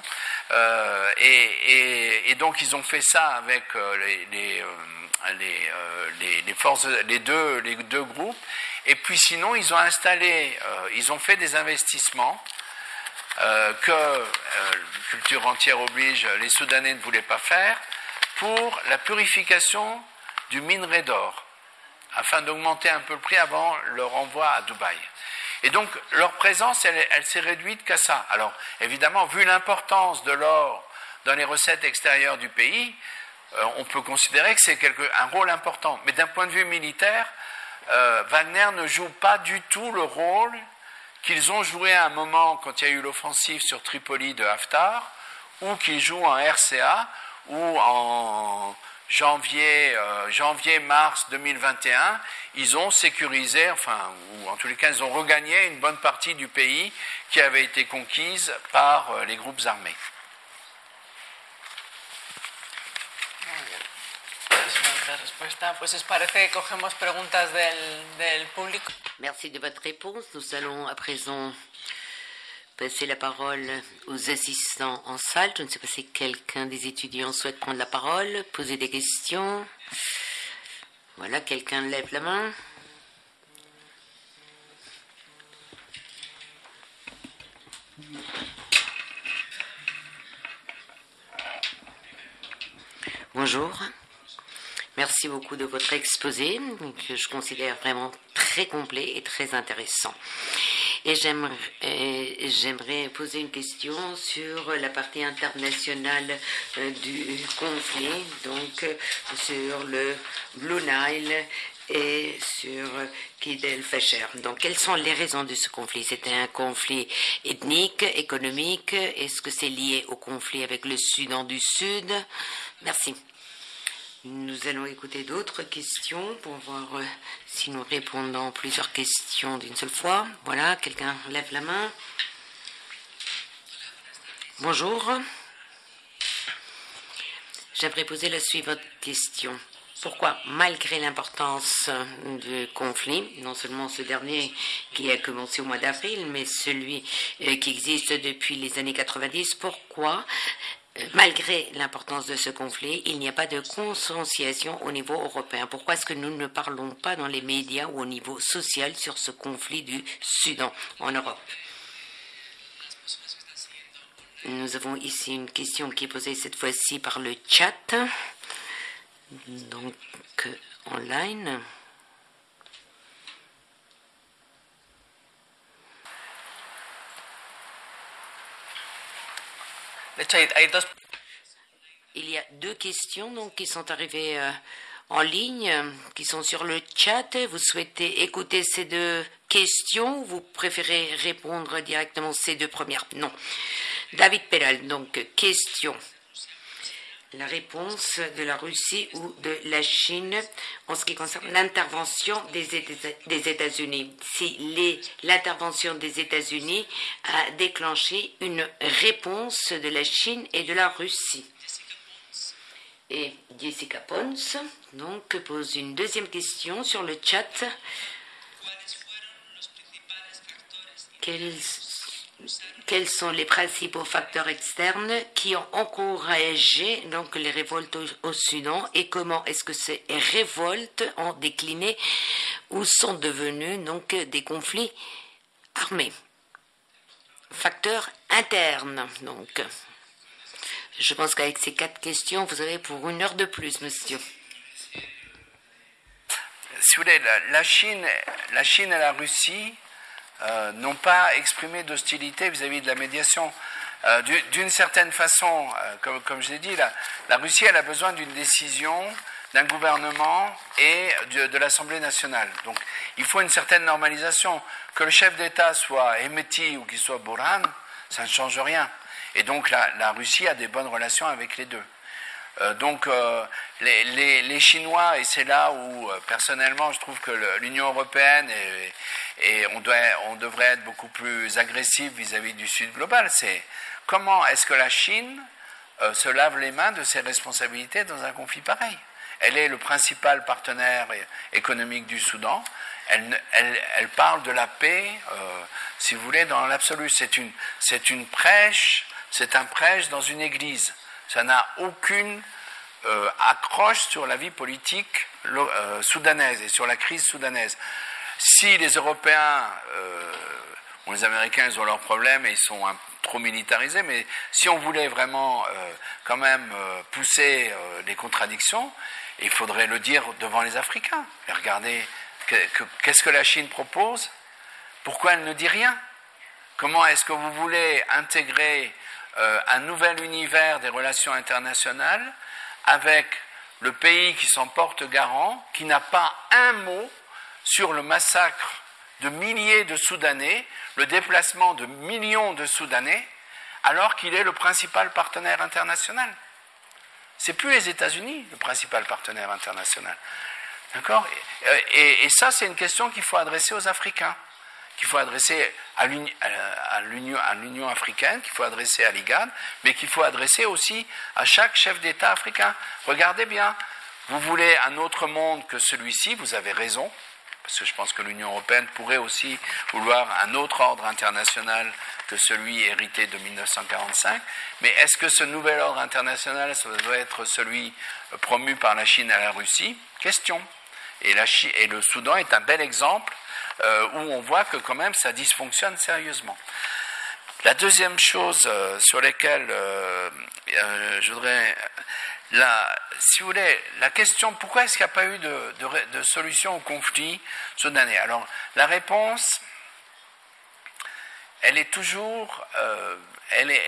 [SPEAKER 3] Euh, et, donc ils ont fait ça avec euh, les deux groupes. Et puis sinon, ils ont installé, ils ont fait des investissements euh, que euh, culture entière oblige, les Soudanais ne voulaient pas faire, pour la purification du minerai d'or, afin d'augmenter un peu le prix avant leur envoi à Dubaï. Et donc leur présence, elle, elle s'est réduite qu'à ça. Alors évidemment, vu l'importance de l'or dans les recettes extérieures du pays, euh, on peut considérer que c'est un rôle important. Mais d'un point de vue militaire, euh, Wagner ne joue pas du tout le rôle qu'ils ont joué à un moment quand il y a eu l'offensive sur Tripoli de Haftar, ou qu'ils jouent en RCA, ou en janvier, euh, janvier, mars 2021, ils ont sécurisé, enfin, ou en tous les cas, ils ont regagné une bonne partie du pays qui avait été conquise par euh, les groupes armés.
[SPEAKER 2] Merci de votre réponse. Nous allons à présent passer la parole aux assistants en salle. Je ne sais pas si quelqu'un des étudiants souhaite prendre la parole, poser des questions. Voilà, quelqu'un lève la main. Bonjour. Merci beaucoup de votre exposé, que je considère vraiment très complet et très intéressant. Et j'aimerais poser une question sur la partie internationale euh, du conflit, donc sur le Blue Nile et sur Kid el-Fasher. Donc, quelles sont les raisons de ce conflit? C'était un conflit ethnique, économique? Est-ce que c'est lié au conflit avec le Soudan du Sud? Merci. Nous allons écouter d'autres questions pour voir euh, si nous répondons plusieurs questions d'une seule fois. Voilà, quelqu'un lève la main. Bonjour. J'aimerais poser la suivante question. Pourquoi, malgré l'importance du conflit, non seulement ce dernier qui a commencé au mois d'avril, mais celui euh, qui existe depuis les années 90, pourquoi malgré l'importance de ce conflit, il n'y a pas de conscientisation au niveau européen. Pourquoi est-ce que nous ne parlons pas dans les médias ou au niveau social sur ce conflit du Soudan en Europe? Nous avons ici une question qui est posée cette fois-ci par le chat, donc online. Il y a deux questions donc, qui sont arrivées euh, en ligne, qui sont sur le chat. Vous souhaitez écouter ces deux questions ou vous préférez répondre directement ces deux premières? Non. David Peral, donc question la réponse de la Russie ou de la Chine en ce qui concerne l'intervention des États-Unis. Si l'intervention des États-Unis a déclenché une réponse de la Chine et de la Russie. Et Jessica Pons donc pose une deuxième question sur le chat. Quels sont les principaux facteurs externes qui ont encouragé donc les révoltes au, Soudan et comment est-ce que ces révoltes ont décliné ou sont devenues donc des conflits armés? Facteurs internes donc. Je pense qu'avec ces quatre questions, vous avez pour une heure de plus, monsieur.
[SPEAKER 3] Si vous voulez, la Chine, la Chine et la Russie euh, n'ont pas exprimé d'hostilité vis-à-vis de la médiation. Euh, d'une certaine façon, euh, comme, je l'ai dit, la, la, Russie elle a besoin d'une décision d'un gouvernement et de, l'Assemblée nationale. Donc il faut une certaine normalisation. Que le chef d'État soit Emeti ou qu'il soit Boran, ça ne change rien. Et donc la, la Russie a des bonnes relations avec les deux. Euh, donc euh, les, Chinois, et c'est là où euh, personnellement je trouve que l'Union européenne et, on, doit, on, devrait être beaucoup plus agressif vis-à-vis du Sud global, c'est comment est-ce que la Chine se lave les mains de ses responsabilités dans un conflit pareil? Elle est le principal partenaire économique du Soudan. Elle, elle, parle de la paix, si vous voulez, dans l'absolu. C'est une, une prêche, c'est un prêche dans une église. Ça n'a aucune euh, accroche sur la vie politique euh, soudanaise et sur la crise soudanaise. Si les Européens euh, les Américains, ils ont leurs problèmes et ils sont trop militarisés, mais si on voulait vraiment quand même pousser les contradictions, il faudrait le dire devant les Africains. Et regardez, qu'est-ce que la Chine propose? Pourquoi elle ne dit rien? Comment est-ce que vous voulez intégrer euh, un nouvel univers des relations internationales avec le pays qui s'en porte garant, qui n'a pas un mot sur le massacre de milliers de Soudanais, le déplacement de millions de Soudanais, alors qu'il est le principal partenaire international. C'est plus les États-Unis le principal partenaire international. D'accord? Et, et, ça, c'est une question qu'il faut adresser aux Africains, qu'il faut adresser à l'Union africaine, qu'il faut adresser à l'IGAD, mais qu'il faut adresser aussi à chaque chef d'État africain. Regardez bien, vous voulez un autre monde que celui-ci, vous avez raison, parce que je pense que l'Union européenne pourrait aussi vouloir un autre ordre international que celui hérité de 1945. Mais est-ce que ce nouvel ordre international doit être celui promu par la Chine à la Russie? Question. Et le Soudan est un bel exemple euh, où on voit que quand même ça dysfonctionne sérieusement. La deuxième chose euh, sur laquelle euh, je voudrais la, si vous voulez, la question pourquoi est-ce qu'il n'y a pas eu de, de, solution au conflit soudanais Alors, la réponse, elle est toujours, elle, est,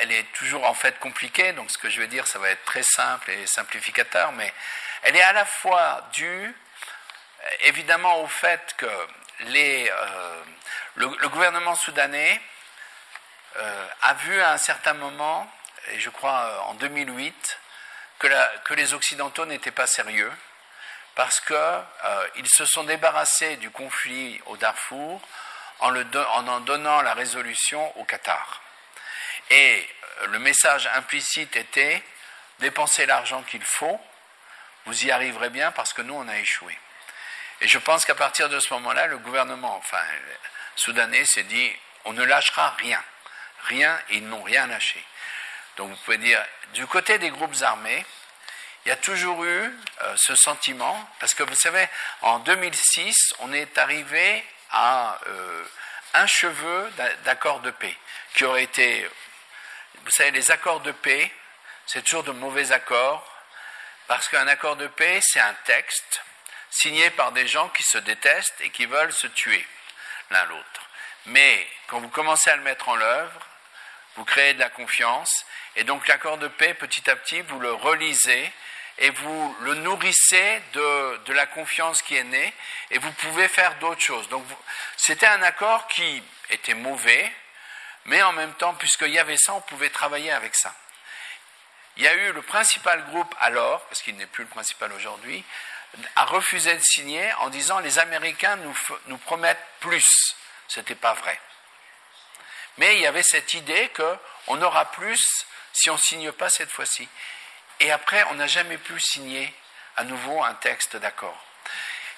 [SPEAKER 3] elle, est toujours en fait compliquée. Donc, ce que je vais dire, ça va être très simple et simplificateur, mais elle est à la fois due, évidemment, au fait que euh, le, gouvernement soudanais euh, a vu à un certain moment, et je crois en 2008, que, les Occidentaux n'étaient pas sérieux parce qu'ils euh, se sont débarrassés du conflit au Darfour en, en, donnant la résolution au Qatar. Et euh, le message implicite était dépensez l'argent qu'il faut, vous y arriverez bien parce que nous, on a échoué. Et je pense qu'à partir de ce moment-là, le gouvernement enfin, soudanais s'est dit on ne lâchera rien. Rien, ils n'ont rien lâché. Donc vous pouvez dire, du côté des groupes armés, il y a toujours eu euh, ce sentiment, parce que vous savez, en 2006, on est arrivé à euh, un cheveu d'accords de paix, qui aurait été, vous savez, les accords de paix, c'est toujours de mauvais accords, parce qu'un accord de paix, c'est un texte signé par des gens qui se détestent et qui veulent se tuer l'un l'autre. Mais quand vous commencez à le mettre en œuvre, vous créez de la confiance, et donc l'accord de paix, petit à petit, vous le relisez et vous le nourrissez de, de la confiance qui est née, et vous pouvez faire d'autres choses. Donc c'était un accord qui était mauvais, mais en même temps, puisqu'il y avait ça, on pouvait travailler avec ça. Il y a eu le principal groupe alors, parce qu'il n'est plus le principal aujourd'hui, a refusé de signer en disant les Américains nous, nous promettent plus. Ce n'était pas vrai. Mais il y avait cette idée qu'on aura plus si on ne signe pas cette fois-ci. Et après, on n'a jamais pu signer à nouveau un texte d'accord.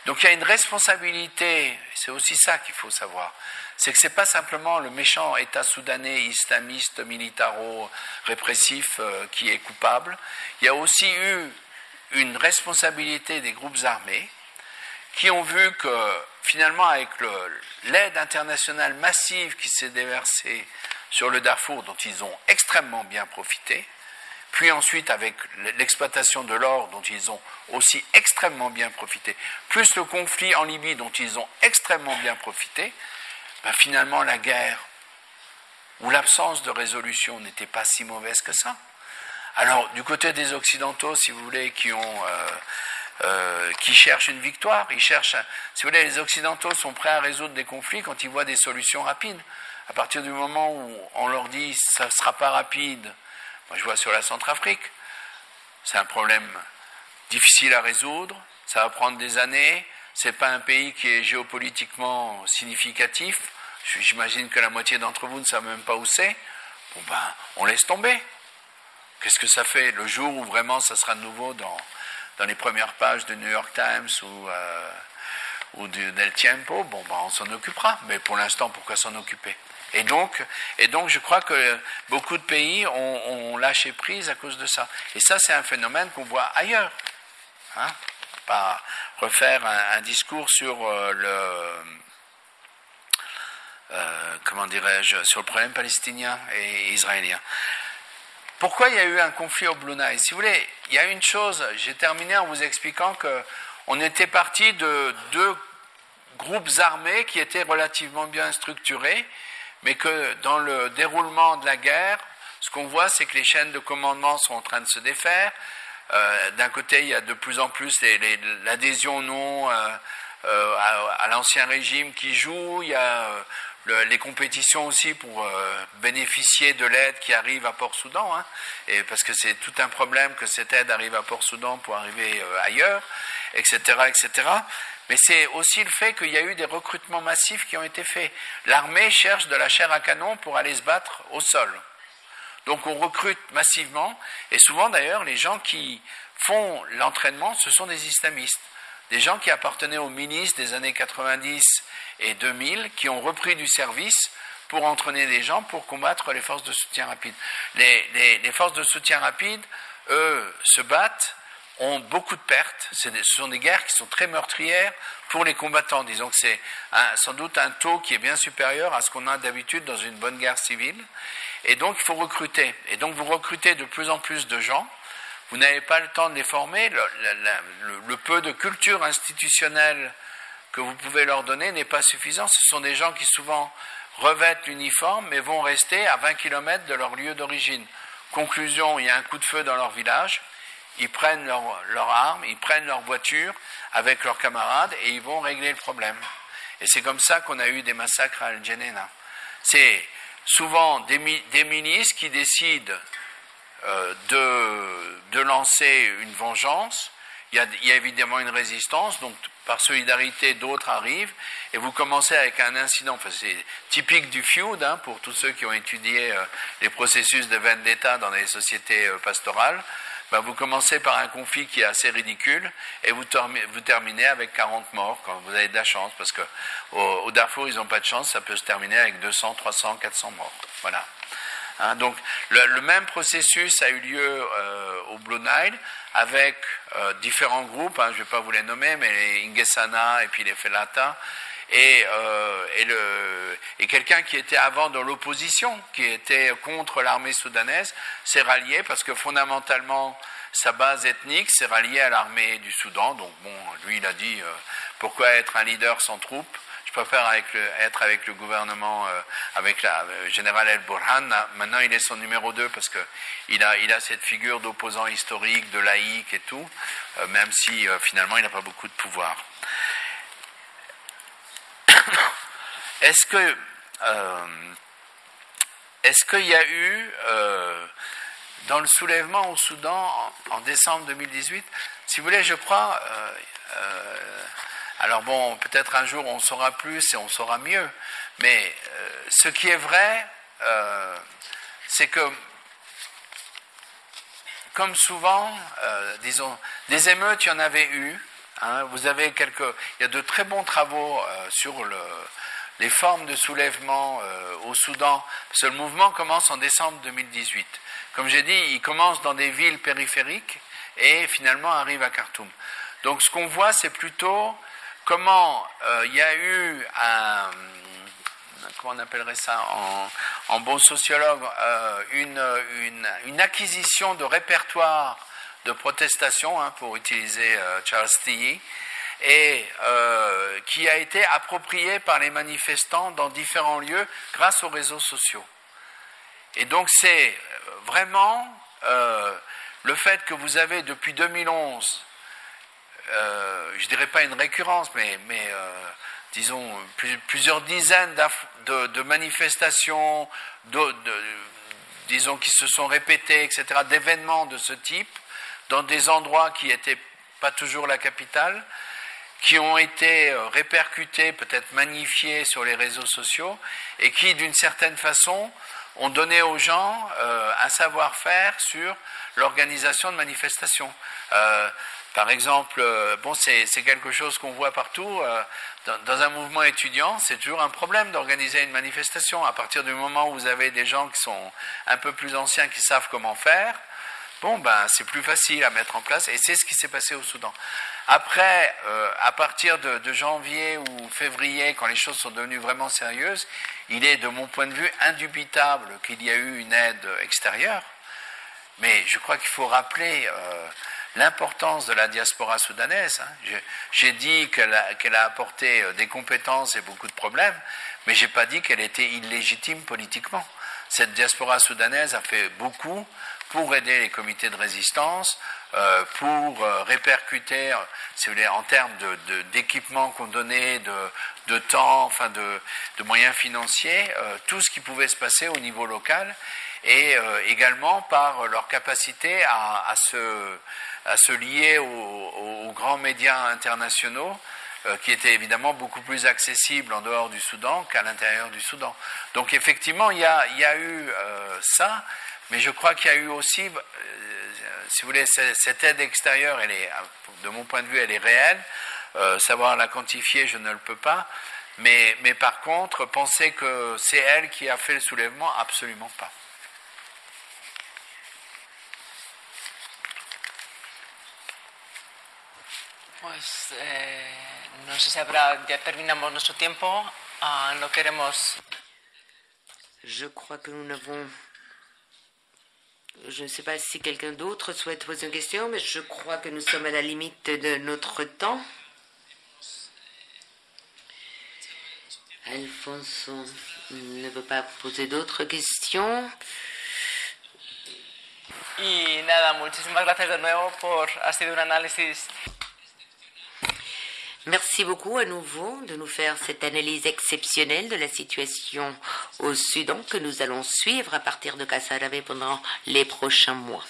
[SPEAKER 3] Donc il y a une responsabilité, c'est aussi ça qu'il faut savoir, c'est que ce n'est pas simplement le méchant État soudanais islamiste, militaro-répressif euh, qui est coupable, il y a aussi eu une responsabilité des groupes armés qui ont vu que finalement avec l'aide internationale massive qui s'est déversée sur le Darfour, dont ils ont extrêmement bien profité, puis ensuite avec l'exploitation de l'or dont ils ont aussi extrêmement bien profité, plus le conflit en Libye dont ils ont extrêmement bien profité, ben finalement la guerre ou l'absence de résolution n'était pas si mauvaise que ça. Alors du côté des Occidentaux, si vous voulez, qui ont euh, euh, qui cherchent une victoire, ils cherchent, si vous voulez, les Occidentaux sont prêts à résoudre des conflits quand ils voient des solutions rapides. À partir du moment où on leur dit ça ne sera pas rapide, moi je vois sur la Centrafrique, c'est un problème difficile à résoudre, ça va prendre des années, c'est pas un pays qui est géopolitiquement significatif, j'imagine que la moitié d'entre vous ne savent même pas où c'est, bon ben on laisse tomber. Qu'est-ce que ça fait le jour où vraiment ça sera nouveau dans, dans les premières pages du New York Times ou, euh, ou du Del Tiempo, bon ben on s'en occupera, mais pour l'instant pourquoi s'en occuper? Et donc, et donc, je crois que beaucoup de pays ont, lâché prise à cause de ça. Et ça, c'est un phénomène qu'on voit ailleurs. Hein Pas refaire un, discours sur euh, le. Euh, comment dirais-je Sur le problème palestinien et israélien. Pourquoi il y a eu un conflit au Nile? Si vous voulez, il y a une chose, j'ai terminé en vous expliquant qu'on était parti de deux groupes armés qui étaient relativement bien structurés mais que dans le déroulement de la guerre, ce qu'on voit, c'est que les chaînes de commandement sont en train de se défaire. Euh, d'un côté, il y a de plus en plus l'adhésion non euh, euh, à, l'ancien régime qui joue, il y a les compétitions aussi pour bénéficier de l'aide qui arrive à Port-Soudan, hein, parce que c'est tout un problème que cette aide arrive à Port-Soudan pour arriver ailleurs, etc., etc. Mais c'est aussi le fait qu'il y a eu des recrutements massifs qui ont été faits. L'armée cherche de la chair à canon pour aller se battre au sol. Donc on recrute massivement, et souvent d'ailleurs les gens qui font l'entraînement, ce sont des islamistes. Des gens qui appartenaient aux milices des années 90 et 2000, qui ont repris du service pour entraîner des gens pour combattre les forces de soutien rapide. Les, forces de soutien rapide, eux, se battent, ont beaucoup de pertes. ce sont des guerres qui sont très meurtrières pour les combattants. Disons que c'est sans doute un taux qui est bien supérieur à ce qu'on a d'habitude dans une bonne guerre civile. Et donc, il faut recruter. Et donc, vous recrutez de plus en plus de gens. Vous n'avez pas le temps de les former. Le, peu de culture institutionnelle que vous pouvez leur donner n'est pas suffisant. Ce sont des gens qui souvent revêtent l'uniforme, mais vont rester à 20 km de leur lieu d'origine. Conclusion, il y a un coup de feu dans leur village. Ils prennent leurs leur armes, ils prennent leur voiture avec leurs camarades et ils vont régler le problème. Et c'est comme ça qu'on a eu des massacres à Al Jenena. C'est souvent des, ministres qui décident euh, de, lancer une vengeance. Il y, a, évidemment une résistance, donc par solidarité, d'autres arrivent, et vous commencez avec un incident. Enfin, c'est typique du feud, hein, pour tous ceux qui ont étudié euh, les processus de vendetta dans les sociétés euh, pastorales. Ben, vous commencez par un conflit qui est assez ridicule et vous, terminez avec 40 morts quand vous avez de la chance, parce que au, Darfour, ils n'ont pas de chance, ça peut se terminer avec 200, 300, 400 morts. Voilà. Hein, donc le, même processus a eu lieu euh, au Blue Nile avec euh, différents groupes, hein, je ne vais pas vous les nommer, mais les Ingesana et puis les Felata, et, euh, et, quelqu'un qui était avant dans l'opposition, qui était contre l'armée soudanaise, s'est rallié parce que fondamentalement, sa base ethnique s'est ralliée à l'armée du Soudan. Donc bon, lui, il a dit pourquoi être un leader sans troupes je préfère avec être avec le gouvernement, euh, avec le euh, général El Burhan. Maintenant, il est son numéro 2 parce qu'il a, il a cette figure d'opposant historique, de laïc et tout, euh, même si finalement il n'a pas beaucoup de pouvoir. Est-ce que est-ce qu'il y a eu dans le soulèvement au Soudan en, décembre 2018, si vous voulez, je crois, alors bon, peut-être un jour on saura plus et on saura mieux, mais euh, ce qui est vrai, euh, c'est que, comme souvent, euh, disons, des émeutes, il y en avait eu. Hein. vous il y a de très bons travaux sur le, les formes de soulèvement au Soudan, parce que le mouvement commence en décembre 2018. Comme j'ai dit, il commence dans des villes périphériques et finalement arrive à Khartoum. Donc ce qu'on voit, c'est plutôt comment euh, il y a eu un, comment on appellerait ça en, bon sociologue, euh, une, acquisition de répertoire de protestation, hein, pour utiliser euh, Charles Tilly, et qui a été approprié par les manifestants dans différents lieux grâce aux réseaux sociaux. Et donc c'est vraiment le fait que vous avez depuis 2011 euh, je dirais pas une récurrence, mais, euh, disons plusieurs dizaines de, manifestations, disons qui se sont répétées, etc., d'événements de ce type, dans des endroits qui n'étaient pas toujours la capitale, qui ont été euh, répercutés, peut-être magnifiés sur les réseaux sociaux, et qui, d'une certaine façon, ont donné aux gens un savoir-faire sur l'organisation de manifestations. Par exemple, euh, bon, c'est quelque chose qu'on voit partout. Euh, dans, un mouvement étudiant, c'est toujours un problème d'organiser une manifestation. À partir du moment où vous avez des gens qui sont un peu plus anciens, qui savent comment faire, bon, ben, c'est plus facile à mettre en place. Et c'est ce qui s'est passé au Soudan. Après, euh, à partir de, de, janvier ou février, quand les choses sont devenues vraiment sérieuses, il est, de mon point de vue, indubitable qu'il y a eu une aide extérieure. Mais je crois qu'il faut rappeler l'importance de la diaspora soudanaise. Hein. J'ai dit qu'elle a, apporté euh, des compétences et beaucoup de problèmes, mais je n'ai pas dit qu'elle était illégitime politiquement. Cette diaspora soudanaise a fait beaucoup pour aider les comités de résistance, euh, pour euh, répercuter, si vous voulez, en termes d'équipements qu'on donnait, de, temps, enfin de, moyens financiers, tout ce qui pouvait se passer au niveau local et également par leur capacité à, se, lier aux, grands médias internationaux qui étaient évidemment beaucoup plus accessibles en dehors du Soudan qu'à l'intérieur du Soudan. Donc effectivement, il y a, eu ça, mais je crois qu'il y a eu aussi, euh, si vous voulez, cette aide extérieure, de mon point de vue, elle est réelle. Euh, savoir la quantifier, je ne le peux pas. Mais par contre, penser que c'est elle qui a fait le soulèvement, absolument pas.
[SPEAKER 4] Pues eh, no sé si habrá, ya terminamos nuestro tiempo, uh, no queremos.
[SPEAKER 2] Je crois que nous n'avons je ne sais pas si quelqu'un d'autre souhaite poser une question, mais je crois que nous sommes à la limite de notre temps. Alfonso ne veut pas poser d'autres questions.
[SPEAKER 4] Y nada, muchísimas gracias de nuevo por ha sido un análisis
[SPEAKER 2] Merci beaucoup à nouveau de nous faire cette analyse exceptionnelle de la situation au Soudan que nous allons suivre à partir de Kasaravé pendant les prochains mois.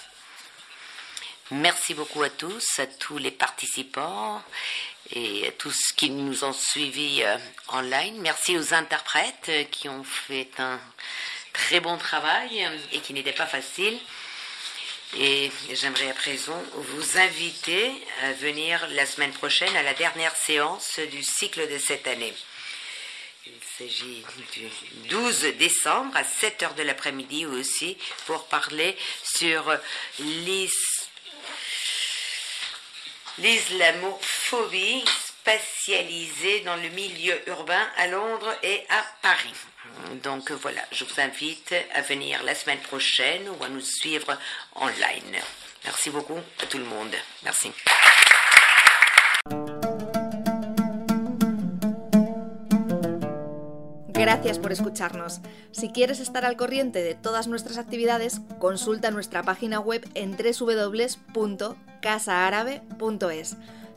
[SPEAKER 2] Merci beaucoup à tous, à tous les participants et à tous qui nous ont suivis euh, en ligne. Merci aux interprètes euh, qui ont fait un très bon travail et qui n'était pas facile. Et j'aimerais à présent vous inviter à venir la semaine prochaine à la dernière séance du cycle de cette année. Il s'agit du 12 décembre à 7 heures de l'après-midi aussi pour parler sur l'islamophobie spatialisée dans le milieu urbain à Londres et à Paris. Donc voilà, je vous invite à venir la semaine prochaine ou à nous suivre online. Merci beaucoup à tout le monde. Merci.
[SPEAKER 1] Gracias por escucharnos. Si quieres estar al corriente de todas nuestras actividades, consulta nuestra página web en www.casaarabe.es.